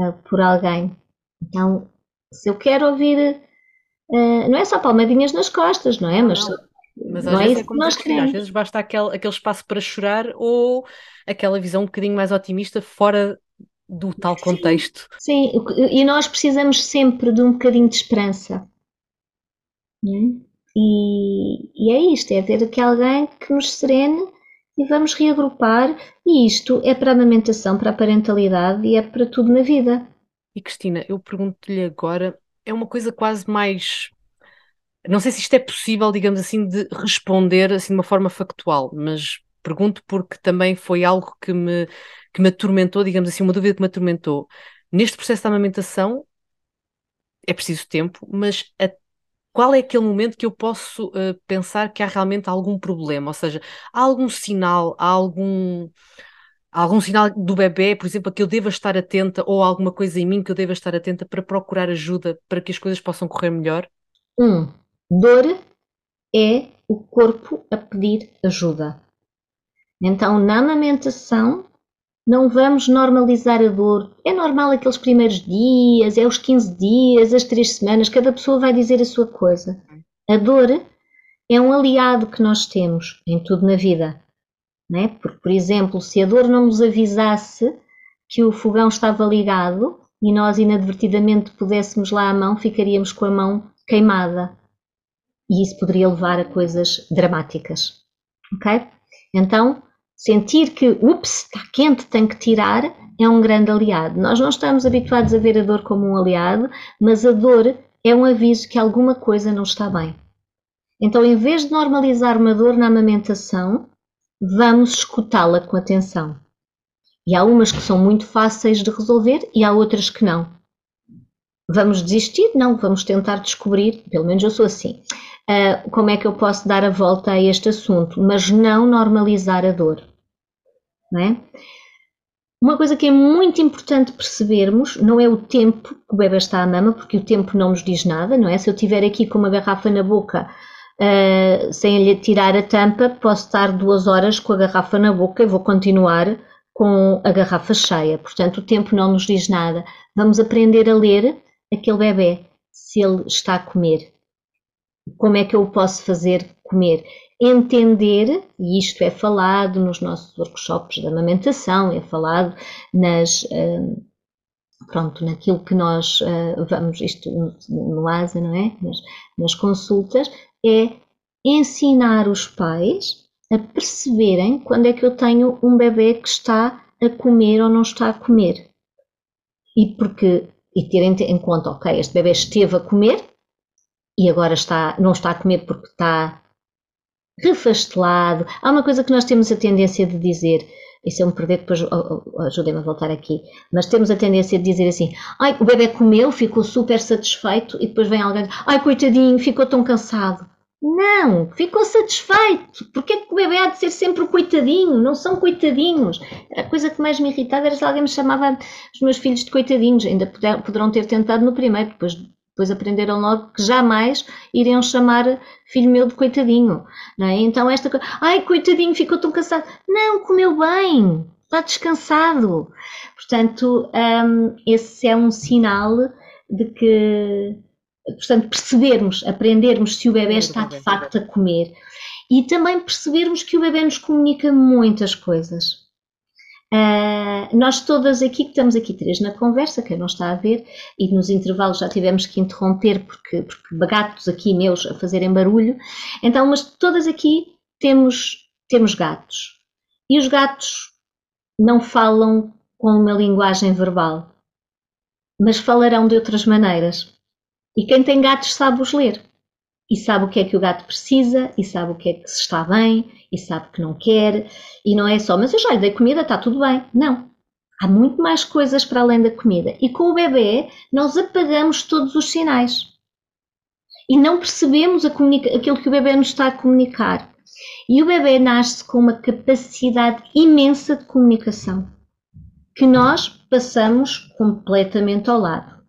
[SPEAKER 3] uh, por alguém. Então, se eu quero ouvir Uh, não é só palmadinhas nas costas, não é? Mas, não,
[SPEAKER 1] mas às não é vezes é, é nós queremos. Às vezes basta aquele, aquele espaço para chorar ou aquela visão um bocadinho mais otimista fora do tal contexto.
[SPEAKER 3] Sim, sim. e nós precisamos sempre de um bocadinho de esperança. É? E, e é isto, é ter aqui alguém que nos serene e vamos reagrupar. E isto é para a amamentação, para a parentalidade e é para tudo na vida.
[SPEAKER 1] E Cristina, eu pergunto-lhe agora é uma coisa quase mais. Não sei se isto é possível, digamos assim, de responder assim de uma forma factual, mas pergunto porque também foi algo que me, que me atormentou, digamos assim, uma dúvida que me atormentou. Neste processo de amamentação é preciso tempo, mas a, qual é aquele momento que eu posso uh, pensar que há realmente algum problema? Ou seja, há algum sinal, há algum algum sinal do bebê, por exemplo, a que eu deva estar atenta ou alguma coisa em mim que eu deva estar atenta para procurar ajuda para que as coisas possam correr melhor?
[SPEAKER 3] Um, dor é o corpo a pedir ajuda. Então, na amamentação, Não vamos normalizar a dor. É normal aqueles primeiros dias, é os 15 dias, as 3 semanas, cada pessoa vai dizer a sua coisa. A dor é um aliado que nós temos em tudo na vida. Não é? Porque, por exemplo, se a dor não nos avisasse que o fogão estava ligado e nós inadvertidamente pudéssemos lá a mão, ficaríamos com a mão queimada. E isso poderia levar a coisas dramáticas. Ok? Então, sentir que, ups, está quente, tem que tirar, é um grande aliado. Nós não estamos habituados a ver a dor como um aliado, mas a dor é um aviso que alguma coisa não está bem. Então, em vez de normalizar uma dor na amamentação, vamos escutá-la com atenção. E há umas que são muito fáceis de resolver e há outras que não. Vamos desistir? Não, vamos tentar descobrir, pelo menos eu sou assim, uh, como é que eu posso dar a volta a este assunto, mas não normalizar a dor. Não é? Uma coisa que é muito importante percebermos não é o tempo que o bebê está à mama, porque o tempo não nos diz nada, não é? Se eu estiver aqui com uma garrafa na boca uh, sem lhe tirar a tampa, posso estar duas horas com a garrafa na boca e vou continuar com a garrafa cheia. Portanto, o tempo não nos diz nada. Vamos aprender a ler aquele bebê, se ele está a comer. Como é que eu posso fazer comer? Entender, e isto é falado nos nossos workshops de amamentação, é falado nas. Uh, pronto, naquilo que nós uh, vamos, isto no ASA, não é? Nas, nas consultas, é ensinar os pais a perceberem quando é que eu tenho um bebê que está a comer ou não está a comer. E porque e terem em conta, ok, este bebê esteve a comer e agora está, não está a comer porque está refastelado. Há uma coisa que nós temos a tendência de dizer, isso é um perder, depois ajudem-me a voltar aqui, mas temos a tendência de dizer assim, ai, o bebê comeu, ficou super satisfeito e depois vem alguém, ai, coitadinho, ficou tão cansado. Não, ficou satisfeito. Porque é que o bebê há de ser sempre o coitadinho? Não são coitadinhos. A coisa que mais me irritava era se alguém me chamava os meus filhos de coitadinhos. Ainda poderão ter tentado no primeiro, depois, depois aprenderam logo que jamais iriam chamar filho meu de coitadinho. Não é? Então esta coisa, ai coitadinho, ficou tão cansado. Não, comeu bem, está descansado. Portanto, um, esse é um sinal de que portanto, percebermos, aprendermos se o bebê está de facto a comer e também percebermos que o bebê nos comunica muitas coisas. Uh, nós todas aqui, que estamos aqui três na conversa, quem não está a ver, e nos intervalos já tivemos que interromper porque, porque gatos aqui meus a fazerem barulho, então, mas todas aqui temos, temos gatos. E os gatos não falam com uma linguagem verbal, mas falarão de outras maneiras. E quem tem gatos sabe os ler. E sabe o que é que o gato precisa, e sabe o que é que se está bem, e sabe que não quer. E não é só, mas eu já lhe dei comida, está tudo bem. Não. Há muito mais coisas para além da comida. E com o bebê, nós apagamos todos os sinais. E não percebemos aquilo que o bebê nos está a comunicar. E o bebê nasce com uma capacidade imensa de comunicação que nós passamos completamente ao lado.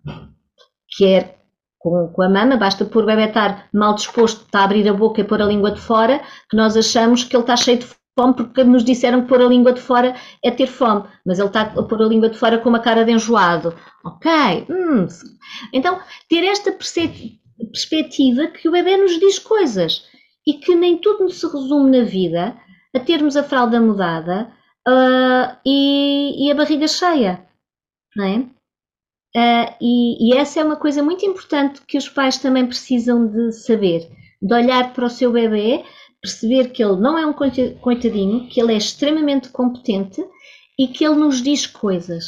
[SPEAKER 3] Quer com, com a mama, basta pôr o bebê estar mal disposto, está a abrir a boca e pôr a língua de fora, que nós achamos que ele está cheio de fome porque nos disseram que pôr a língua de fora é ter fome, mas ele está a pôr a língua de fora com uma cara de enjoado. Ok, hum. então ter esta perspectiva que o bebê nos diz coisas e que nem tudo se resume na vida a termos a fralda mudada uh, e, e, a barriga cheia, não é? Uh, e, e, essa é uma coisa muito importante que os pais também precisam de saber, de olhar para o seu bebê, perceber que ele não é um coitadinho, que ele é extremamente competente e que ele nos diz coisas.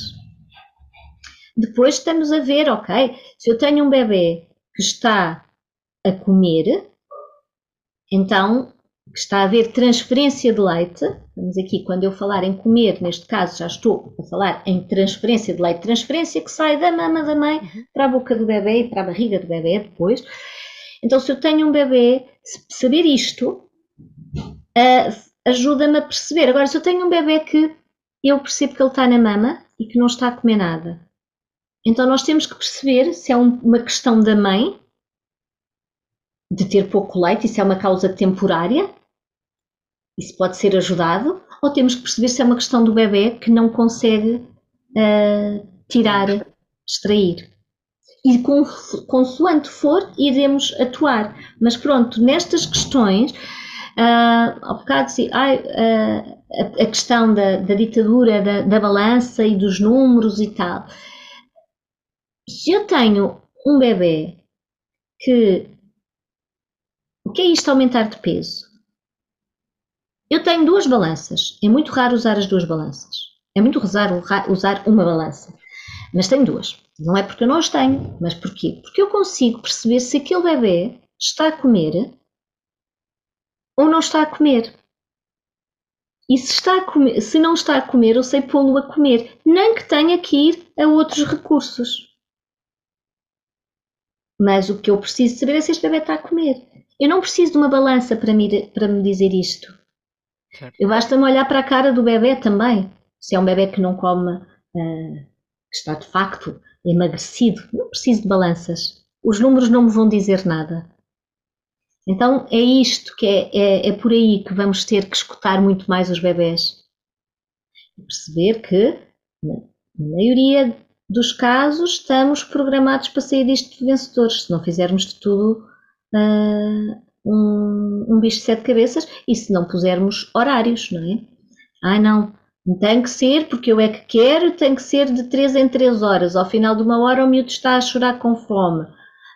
[SPEAKER 3] Depois estamos a ver, ok, se eu tenho um bebê que está a comer, então que está a haver transferência de leite, vamos aqui, quando eu falar em comer, neste caso já estou a falar em transferência de leite, transferência que sai da mama da mãe uhum. para a boca do bebê e para a barriga do bebê depois. Então, se eu tenho um bebê, saber isto ajuda-me a perceber. Agora, se eu tenho um bebê que eu percebo que ele está na mama e que não está a comer nada, então nós temos que perceber se é um, uma questão da mãe de ter pouco leite, isso é uma causa temporária, isso pode ser ajudado, ou temos que perceber se é uma questão do bebê que não consegue uh, tirar, extrair. E com, consoante for, iremos atuar. Mas pronto, nestas questões, uh, ao bocado, ai, uh, a, a, questão da, da ditadura da, da balança e dos números e tal. Se eu tenho um bebê que. O que é isto aumentar de peso? Eu tenho duas balanças. É muito raro usar as duas balanças. É muito raro usar uma balança. Mas tenho duas. Não é porque eu não as tenho, mas porquê? Porque eu consigo perceber se aquele bebê está a comer ou não está a comer. E se, está a comer, se não está a comer, eu sei pô-lo a comer, nem que tenha que ir a outros recursos. Mas o que eu preciso saber é se este bebê está a comer. Eu não preciso de uma balança para me, para me dizer isto. Eu basta-me olhar para a cara do bebê também. Se é um bebê que não come, uh, que está de facto emagrecido, não preciso de balanças. Os números não me vão dizer nada. Então é isto que é, é, é por aí que vamos ter que escutar muito mais os bebés. E perceber que, na maioria dos casos, estamos programados para sair disto vencedores, se não fizermos de tudo uh, um, um bicho de sete cabeças e se não pusermos horários, não é? Ai não, tem que ser porque eu é que quero, tem que ser de 3 em 3 horas. Ao final de uma hora o miúdo está a chorar com fome.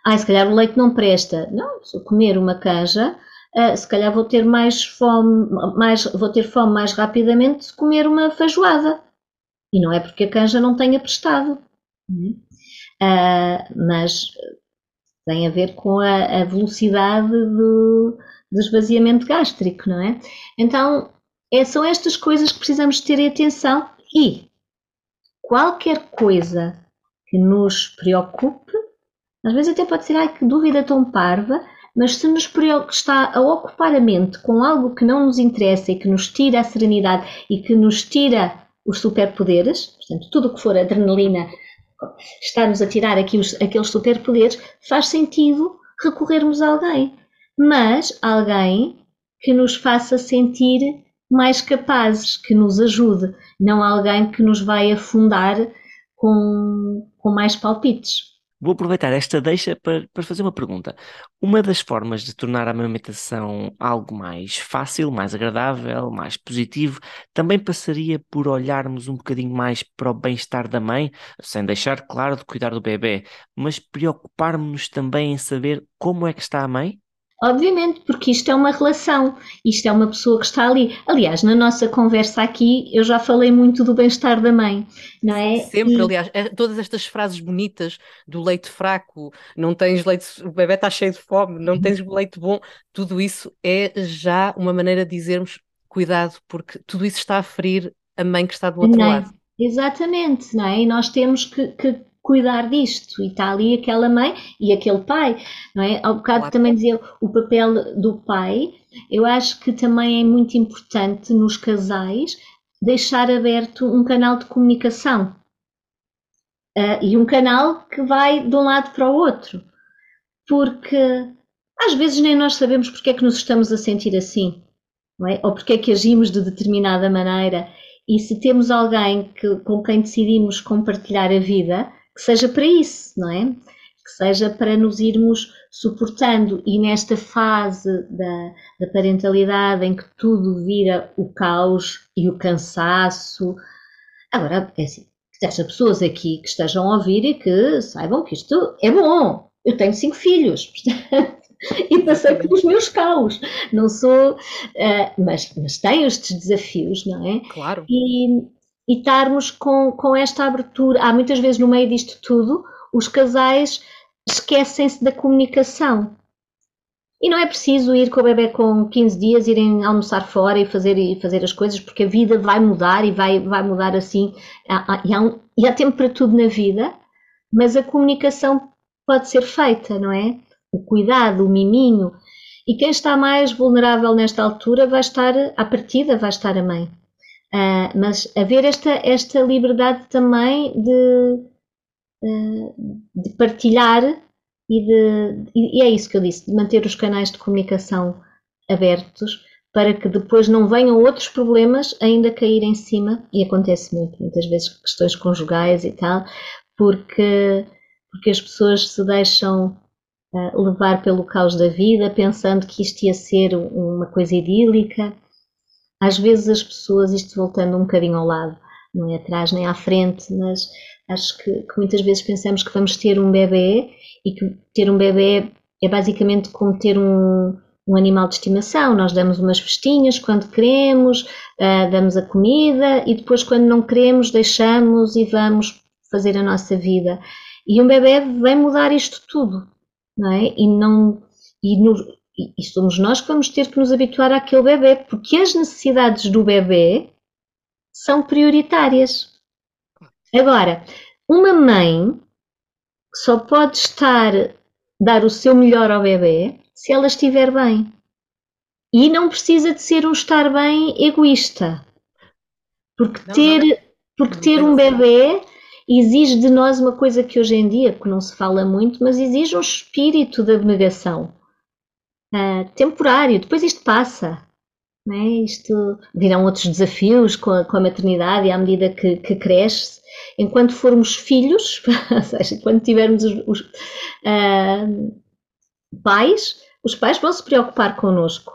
[SPEAKER 3] Ai, se calhar o leite não presta. Não, se eu comer uma canja, uh, se calhar vou ter mais fome, mais, vou ter fome mais rapidamente se comer uma feijoada. E não é porque a canja não tenha prestado. Uh, mas tem a ver com a, a velocidade do, do esvaziamento gástrico, não é? Então, é, são estas coisas que precisamos ter atenção e qualquer coisa que nos preocupe, às vezes até pode ser, ai que dúvida tão parva, mas se nos está a ocupar a mente com algo que não nos interessa e que nos tira a serenidade e que nos tira os superpoderes, portanto, tudo o que for adrenalina, está-nos a tirar aqui os, aqueles superpoderes, faz sentido recorrermos a alguém. Mas alguém que nos faça sentir mais capazes, que nos ajude, não alguém que nos vai afundar com, com mais palpites.
[SPEAKER 2] Vou aproveitar esta deixa para, para fazer uma pergunta. Uma das formas de tornar a amamentação algo mais fácil, mais agradável, mais positivo, também passaria por olharmos um bocadinho mais para o bem-estar da mãe, sem deixar claro de cuidar do bebê, mas preocuparmos-nos também em saber como é que está a mãe?
[SPEAKER 3] Obviamente, porque isto é uma relação, isto é uma pessoa que está ali. Aliás, na nossa conversa aqui, eu já falei muito do bem-estar da mãe, não é?
[SPEAKER 1] Sempre, e... aliás, é, todas estas frases bonitas do leite fraco, não tens leite, o bebê está cheio de fome, não tens leite bom, tudo isso é já uma maneira de dizermos cuidado, porque tudo isso está a ferir a mãe que está do outro
[SPEAKER 3] não,
[SPEAKER 1] lado.
[SPEAKER 3] Exatamente, não é? E nós temos que, que cuidar disto. E está ali aquela mãe e aquele pai, não é? Ao bocado claro. também dizer o papel do pai, eu acho que também é muito importante nos casais deixar aberto um canal de comunicação. Uh, e um canal que vai de um lado para o outro. Porque às vezes nem nós sabemos porque é que nos estamos a sentir assim, não é? ou porque é que agimos de determinada maneira. E se temos alguém que, com quem decidimos compartilhar a vida, que seja para isso, não é? Que seja para nos irmos suportando e nesta fase da, da parentalidade em que tudo vira o caos e o cansaço. Agora, é assim, que haja pessoas aqui que estejam a ouvir e que saibam que isto é bom. Eu tenho cinco filhos, *laughs* portanto, e passei pelos meus caos. Não sou, uh, mas, mas tenho estes desafios, não é?
[SPEAKER 1] Claro.
[SPEAKER 3] E, e estarmos com, com esta abertura. Há muitas vezes no meio disto tudo, os casais esquecem-se da comunicação. E não é preciso ir com o bebê com 15 dias, irem almoçar fora e fazer, e fazer as coisas, porque a vida vai mudar e vai, vai mudar assim. E há, um, e há tempo para tudo na vida, mas a comunicação pode ser feita, não é? O cuidado, o miminho. E quem está mais vulnerável nesta altura vai estar, à partida, vai estar a mãe. Uh, mas haver esta, esta liberdade também de, uh, de partilhar e, de, e é isso que eu disse, de manter os canais de comunicação abertos para que depois não venham outros problemas ainda cair em cima, e acontece muito, muitas vezes questões conjugais e tal, porque, porque as pessoas se deixam uh, levar pelo caos da vida, pensando que isto ia ser uma coisa idílica. Às vezes as pessoas, isto voltando um bocadinho ao lado, não é atrás nem à frente, mas acho que, que muitas vezes pensamos que vamos ter um bebê e que ter um bebê é basicamente como ter um, um animal de estimação. Nós damos umas festinhas quando queremos, uh, damos a comida e depois, quando não queremos, deixamos e vamos fazer a nossa vida. E um bebê vem mudar isto tudo, não é? E, não, e, no, e somos nós que vamos ter que nos habituar àquele bebê, porque as necessidades do bebê são prioritárias. Agora, uma mãe só pode estar, dar o seu melhor ao bebê se ela estiver bem. E não precisa de ser um estar bem egoísta. Porque não, ter, não. Porque ter um bebê exige de nós uma coisa que hoje em dia, que não se fala muito, mas exige um espírito de abnegação. Uh, temporário, depois isto passa. É? Isto virão outros desafios com a, com a maternidade e à medida que, que cresce. Enquanto formos filhos, *laughs* ou seja, quando tivermos os, os uh, pais, os pais vão se preocupar connosco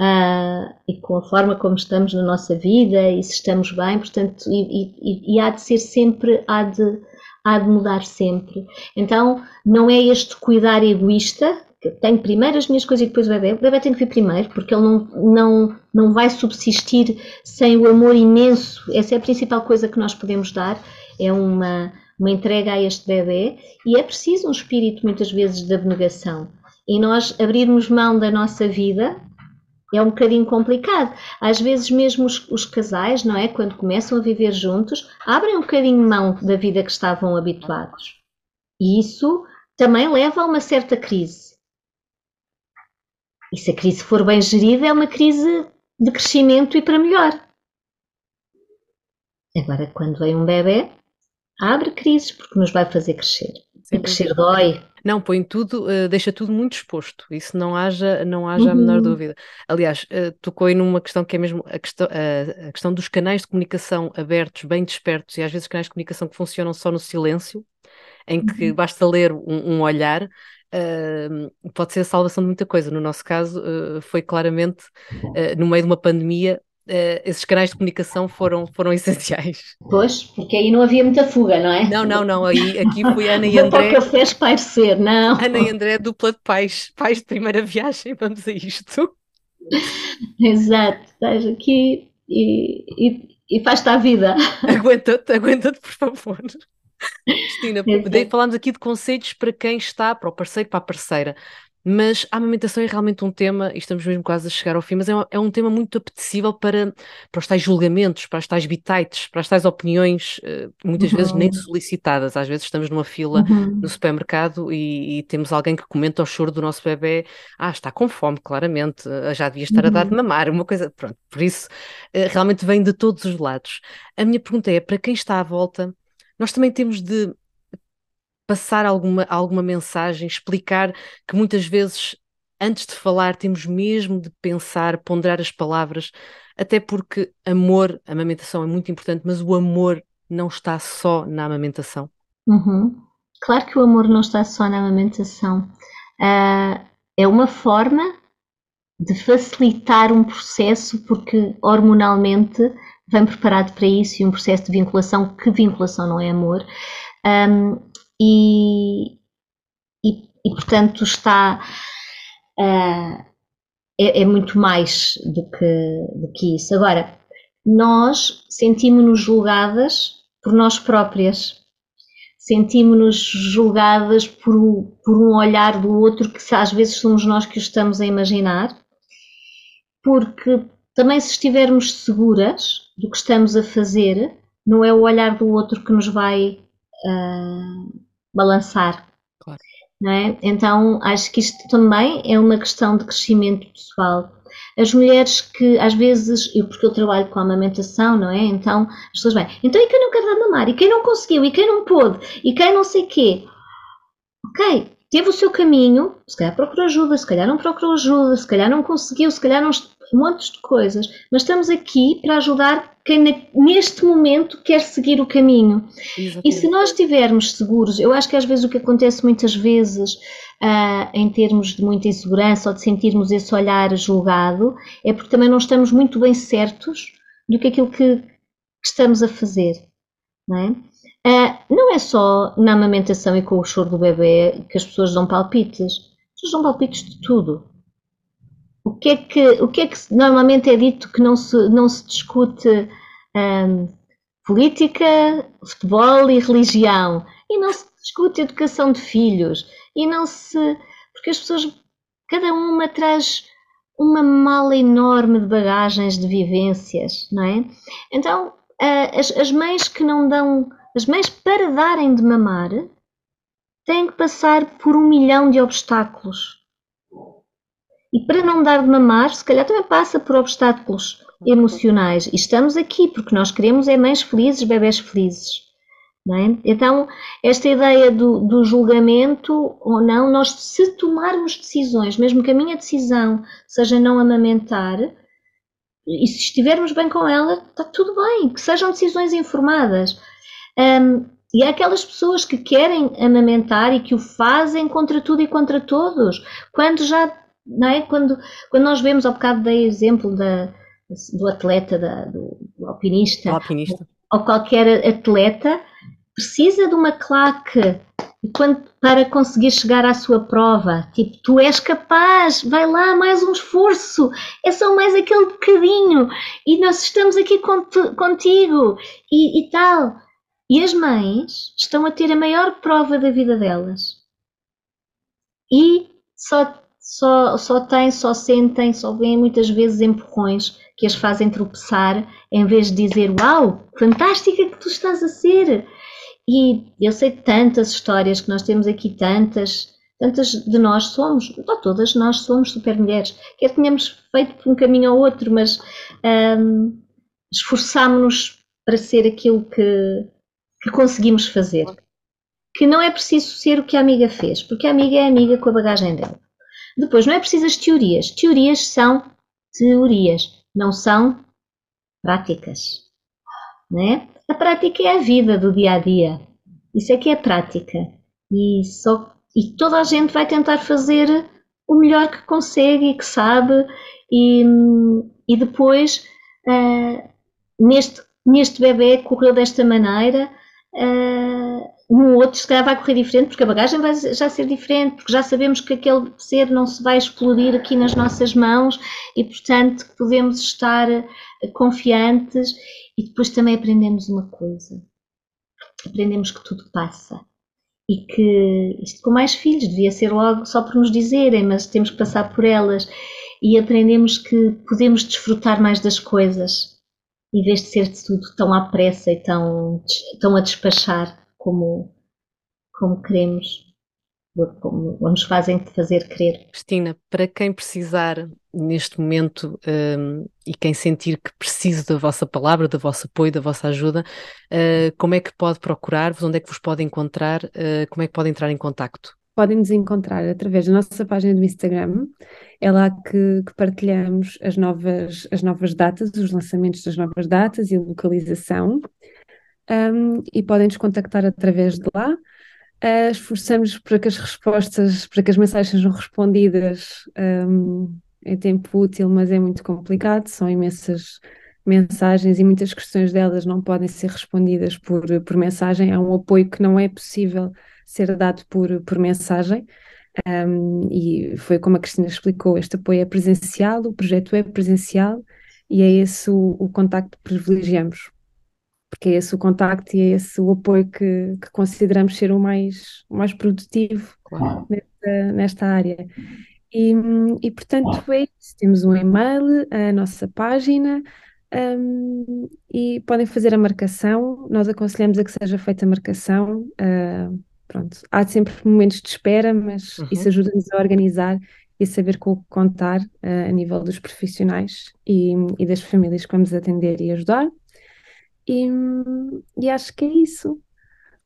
[SPEAKER 3] uh, e com a forma como estamos na nossa vida e se estamos bem, portanto, e, e, e há de ser sempre, há de, há de mudar sempre. Então, não é este cuidar egoísta tenho primeiro as minhas coisas e depois o bebê. O bebê tem que vir primeiro, porque ele não, não, não vai subsistir sem o amor imenso. Essa é a principal coisa que nós podemos dar, é uma, uma entrega a este bebê. E é preciso um espírito, muitas vezes, de abnegação. E nós abrirmos mão da nossa vida é um bocadinho complicado. Às vezes, mesmo os, os, casais, não é? Quando começam a viver juntos, abrem um bocadinho mão da vida que estavam habituados. E isso também leva a uma certa crise. E se a crise for bem gerida, é uma crise de crescimento e para melhor. Agora, quando vem um bebê, abre crises porque nos vai fazer crescer. e crescer dói.
[SPEAKER 1] Não, põe tudo, uh, deixa tudo muito exposto. Isso não haja, não haja uhum. a menor dúvida. Aliás, uh, tocou aí numa questão que é mesmo a questão, a questão dos canais de comunicação abertos, bem despertos, e às vezes canais de comunicação que funcionam só no silêncio, em que uhum. basta ler um, um olhar, uh, pode ser a salvação de muita coisa. No nosso caso, uh, foi claramente uh, no meio de uma pandemia. esses canais de comunicação foram, foram *laughs* essenciais.
[SPEAKER 3] Pois, porque aí não havia muita fuga, não é?
[SPEAKER 1] Não, não, não. Aí, aqui foi Ana e André.
[SPEAKER 3] Para o café espairecer, não.
[SPEAKER 1] Ana e André, dupla de pais, pais de primeira viagem, *laughs* vamos a isto.
[SPEAKER 3] Exato, estás aqui e, e, e faz-te a vida.
[SPEAKER 1] Aguenta-te, aguenta-te, por favor. Cristina, daí falámos aqui de conselhos para quem está, para o parceiro, para a parceira. Mas a amamentação é realmente um tema, e estamos mesmo quase a chegar ao fim, mas é, é um tema muito apetecível para, para os tais julgamentos, para as tais bitites, para as tais opiniões, uh, muitas uhum. vezes nem uhum. solicitadas. Às vezes estamos numa fila uhum. no supermercado e, e, temos alguém que comenta o choro do nosso bebê. Ah, está com fome, claramente, uh, já devia estar uhum. a dar de uhum. mamar, uma coisa. Pronto, por isso uh, realmente vem de todos os lados. A minha pergunta é: para quem está à volta nós também temos de passar alguma, alguma mensagem, explicar que muitas vezes, antes de falar, temos mesmo de pensar, ponderar as palavras, até porque amor, amamentação é muito importante, mas o amor não está só na amamentação.
[SPEAKER 3] Uhum. Claro que o amor não está só na amamentação. Uh, é uma forma de facilitar um processo, porque hormonalmente vem preparado para isso e um processo de vinculação, que vinculação não é amor, um, e, e, e, portanto está. Uh, é, é, muito mais do que, do que isso. Agora, nós sentimos-nos julgadas por nós próprias, sentimos-nos julgadas por, por um olhar do outro que às vezes somos nós que o estamos a imaginar, porque também se estivermos seguras do que estamos a fazer, não é o olhar do outro que nos vai uh, balançar. Claro. Não é? Então, acho que isto também é uma questão de crescimento pessoal. As mulheres que, às vezes, eu, porque eu trabalho com a amamentação, não é? Então, as pessoas vêm, então e quem não quer dar mamar? E quem não conseguiu? E quem não pôde? E quem não sei quê? Ok, teve o seu caminho, se calhar procurou ajuda, se calhar não procurou ajuda, se calhar não conseguiu, se calhar não. Montes de coisas, mas estamos aqui para ajudar quem neste momento quer seguir o caminho. Exatamente. E se nós estivermos seguros, eu acho que às vezes o que acontece muitas vezes uh, em termos de muita insegurança ou de sentirmos esse olhar julgado, é porque também não estamos muito bem certos do que aquilo que, que estamos a fazer. Não é? Uh, não é só na amamentação e com o choro do bebê que as pessoas dão palpites. As pessoas dão palpites de tudo. O que é que, o que, é que normalmente é dito que não se, não se discute um, política, futebol e religião? E não se discute educação de filhos. E não se. Porque as pessoas, cada uma traz uma mala enorme de bagagens, de vivências, não é? Então, as, as mães que não dão. As mães, para darem de mamar, têm que passar por um milhão de obstáculos. E para não dar de mamar, se calhar também passa por obstáculos emocionais. E estamos aqui porque nós queremos é mães felizes, bebés felizes. É? Então, esta ideia do, do, julgamento ou não, nós se tomarmos decisões, mesmo que a minha decisão seja não amamentar, e se estivermos bem com ela, está tudo bem, que sejam decisões informadas. Um, e há aquelas pessoas que querem amamentar e que o fazem contra tudo e contra todos, quando já não é? Quando, quando nós vemos, ao bocado dei exemplo da, do atleta, da, do, do alpinista,
[SPEAKER 1] alpinista,
[SPEAKER 3] ou qualquer atleta, precisa de uma claque quando, para conseguir chegar à sua prova. Tipo, tu és capaz, vai lá, mais um esforço, é só mais aquele bocadinho, e nós estamos aqui contigo, e, e tal. E as mães estão a ter a maior prova da vida delas. E só só, só têm, só sentem, só veem muitas vezes empurrões que as fazem tropeçar, em vez de dizer Uau, fantástica que tu estás a ser! E eu sei tantas histórias que nós temos aqui, tantas, tantas de nós somos, não todas nós somos super mulheres, quer tenhamos feito por um caminho ou outro, mas hum, esforçámonos para ser aquilo que, que conseguimos fazer. Que não é preciso ser o que a amiga fez, porque a amiga é amiga com a bagagem dela. Depois, não é preciso as teorias. Teorias são teorias, não são práticas. Né? A prática é a vida do dia a dia. Isso é que é prática. E, só, e toda a gente vai tentar fazer o melhor que consegue e que sabe. E, e depois, uh, neste, neste bebê, correu desta maneira. Uh, no outro se calhar vai correr diferente, porque a bagagem vai já ser diferente, porque já sabemos que aquele ser não se vai explodir aqui nas nossas mãos e, portanto, podemos estar eh, confiantes e depois também aprendemos uma coisa. Aprendemos que tudo passa e que isto com mais filhos devia ser logo só por nos dizerem, mas temos que passar por elas e aprendemos que podemos desfrutar mais das coisas em vez de ser tudo tão à pressa e tão, tão a despachar como, como queremos, como nos fazem fazer crer.
[SPEAKER 1] Cristina, para quem precisar neste momento um, e quem sentir que precisa da vossa palavra, do vosso apoio, da vossa ajuda, uh, como é que pode procurar-vos? Onde é que vos pode encontrar? Uh, como é que pode entrar em contacto?
[SPEAKER 4] Podem nos encontrar através da nossa página do Instagram. É lá que, que, partilhamos as novas, as novas datas, os lançamentos das novas datas e a localização um, e podem nos contactar através de lá. Uh, esforçamos para que as respostas, para que as mensagens sejam respondidas um, em tempo útil, mas é muito complicado, são imensas mensagens e muitas questões delas não podem ser respondidas por, por mensagem. Há um apoio que não é possível ser dado por, por mensagem. Um, e foi como a Cristina explicou: este apoio é presencial, o projeto é presencial e é esse o, o contacto que privilegiamos porque é esse o contacto e é esse o apoio que, que consideramos ser o mais, o mais produtivo claro. nesta, nesta, área. E, e, portanto é isso, temos um e-mail, a nossa página um, e podem fazer a marcação, nós aconselhamos a que seja feita a marcação, uh, pronto, há sempre momentos de espera, mas uhum. isso ajuda-nos a organizar e a saber com o que contar uh, a nível dos profissionais e, e das famílias que vamos atender e ajudar. E, e acho que é isso.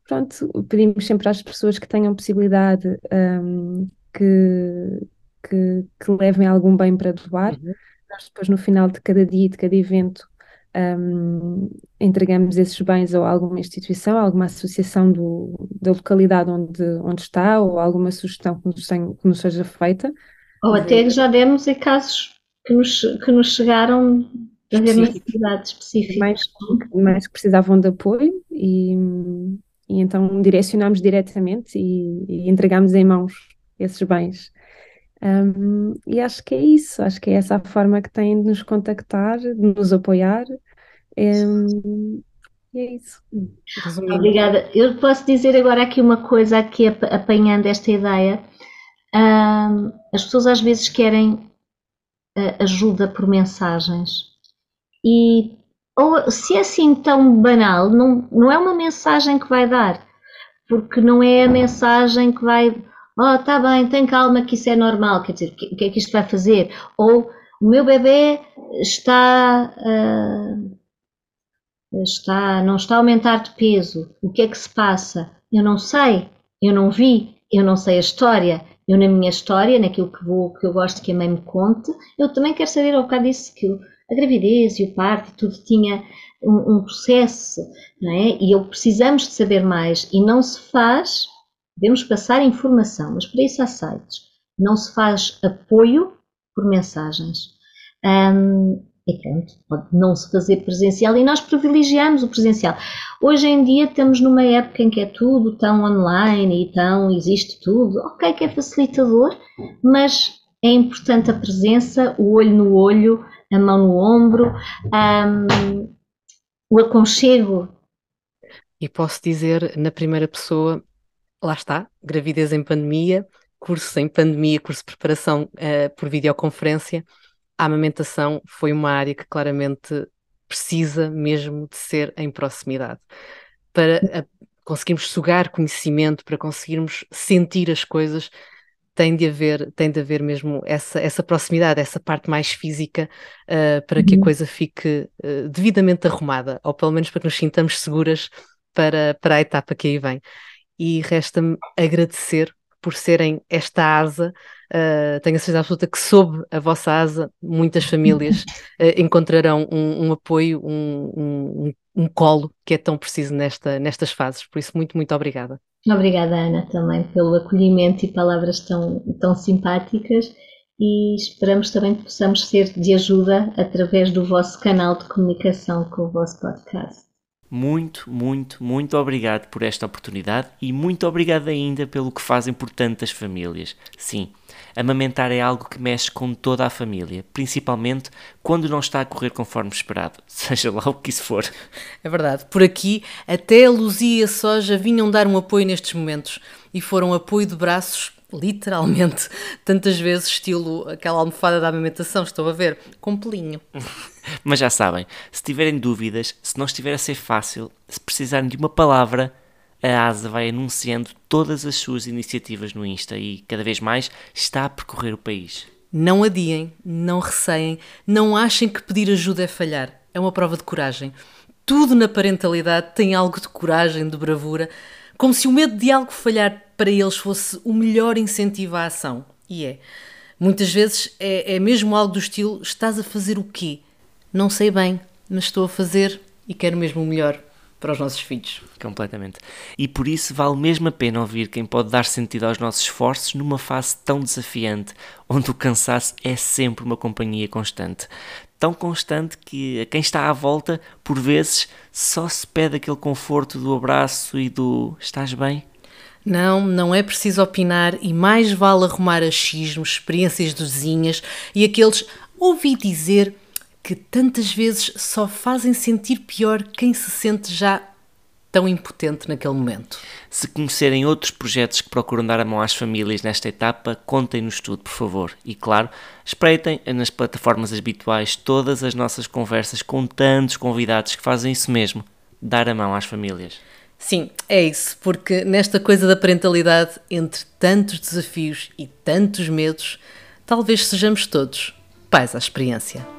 [SPEAKER 4] Pronto, pedimos sempre às pessoas que tenham possibilidade um, que, que, que, levem algum bem para doar. Uhum. nós depois no final de cada dia, de cada evento, um, entregamos esses bens a alguma instituição, a alguma associação do, da localidade onde, onde está, ou alguma sugestão que nos, que nos seja feita.
[SPEAKER 3] Ou até já demos em casos que nos, que nos chegaram de haver necessidades específicas.
[SPEAKER 4] Mais, mais que precisavam de apoio e, e então direcionámos diretamente e, e entregámos em mãos esses bens. Um, e acho que é isso, acho que é essa a forma que têm de nos contactar, de nos apoiar. Um, e é isso.
[SPEAKER 3] Resumindo. Obrigada. Eu posso dizer agora aqui uma coisa, aqui apanhando esta ideia. Um, as pessoas às vezes querem uh, ajuda por mensagens e ou se é assim tão banal, não, não é uma mensagem que vai dar, porque não é a mensagem que vai oh, tá bem, tem calma que isso é normal, quer dizer, o que, é que isto vai fazer? Ou o meu bebê está, uh, está, não está a aumentar de peso, o que é que se passa? Eu não sei, eu não vi, eu não sei a história. Eu na minha história, naquilo que, vou, que eu gosto que a mãe me conte, eu também quero saber, ao bocado disse que a gravidez e o parto, tudo tinha um, um processo, não é? E eu precisamos de saber mais e não se faz Devemos passar informação, mas para isso há sites. Não se faz apoio por mensagens. Um, e pronto, pode não se fazer presencial e nós privilegiamos o presencial. Hoje em dia estamos numa época em que é tudo tão online e tão existe tudo. Ok, que é facilitador, mas é importante a presença, o olho no olho, a mão no ombro, um, o aconchego.
[SPEAKER 1] E posso dizer na primeira pessoa lá está, gravidez em pandemia, curso em pandemia, curso de preparação uh, por videoconferência. A amamentação foi uma área que claramente precisa mesmo de ser em proximidade. Para a, conseguirmos sugar conhecimento, para conseguirmos sentir as coisas, tem de haver, tem de haver mesmo essa, essa proximidade, essa parte mais física, uh, para que a uhum. coisa fique uh, devidamente arrumada, ou pelo menos para que nos sintamos seguras para, para a etapa que aí vem e resta-me agradecer por serem esta asa. Uh, tenho a certeza absoluta que sob a vossa asa muitas famílias uh, *laughs* encontrarão um, um apoio, um, um, um, colo que é tão preciso nesta, nestas fases. Por isso, muito, muito obrigada.
[SPEAKER 3] Obrigada, Ana, também pelo acolhimento e palavras tão, tão simpáticas e esperamos também que possamos ser de ajuda através do vosso canal de comunicação com o vosso podcast.
[SPEAKER 2] Muito, muito, muito obrigado por esta oportunidade e muito obrigado ainda pelo que fazem por tantas famílias. Sim, amamentar é algo que mexe com toda a família, principalmente quando não está a correr conforme esperado, *laughs* seja lá o que isso for.
[SPEAKER 1] É verdade, por aqui até a Luzia e a Soja vinham dar um apoio nestes momentos e foram apoio de braços literalmente, tantas vezes, estilo aquela almofada da amamentação, estou a ver, com pelinho. *laughs*
[SPEAKER 2] Mas já sabem, se tiverem dúvidas, se não estiver a ser fácil, se precisarem de uma palavra, a ASA vai anunciando todas as suas iniciativas no Insta e cada vez mais está a percorrer o país.
[SPEAKER 1] Não adiem, não receiem, não achem que pedir ajuda é falhar. É uma prova de coragem. Tudo na parentalidade tem algo de coragem, de bravura, como se o medo de algo falhar para eles fosse o melhor incentivo à ação. E é. Muitas vezes é, é mesmo algo do estilo: estás a fazer o quê? Não sei bem, mas estou a fazer e quero mesmo o melhor para os nossos filhos.
[SPEAKER 2] Completamente. E por isso vale mesmo a pena ouvir quem pode dar sentido aos nossos esforços numa fase tão desafiante, onde o cansaço é sempre uma companhia constante. Tão constante que a quem está à volta, por vezes, só se pede aquele conforto do abraço e do estás bem?
[SPEAKER 1] Não, não é preciso opinar e mais vale arrumar achismos, experiências dos vizinhas e aqueles ouvi dizer que tantas vezes só fazem sentir pior quem se sente já tão impotente naquele momento.
[SPEAKER 2] Se conhecerem outros projetos que procuram dar a mão às famílias nesta etapa, contem-nos tudo, por favor. E claro, espreitem nas plataformas habituais todas as nossas conversas com tantos convidados que fazem isso mesmo, dar a mão às famílias.
[SPEAKER 1] Sim, é isso, porque nesta coisa da parentalidade, entre tantos desafios e tantos medos, talvez sejamos todos pais à experiência.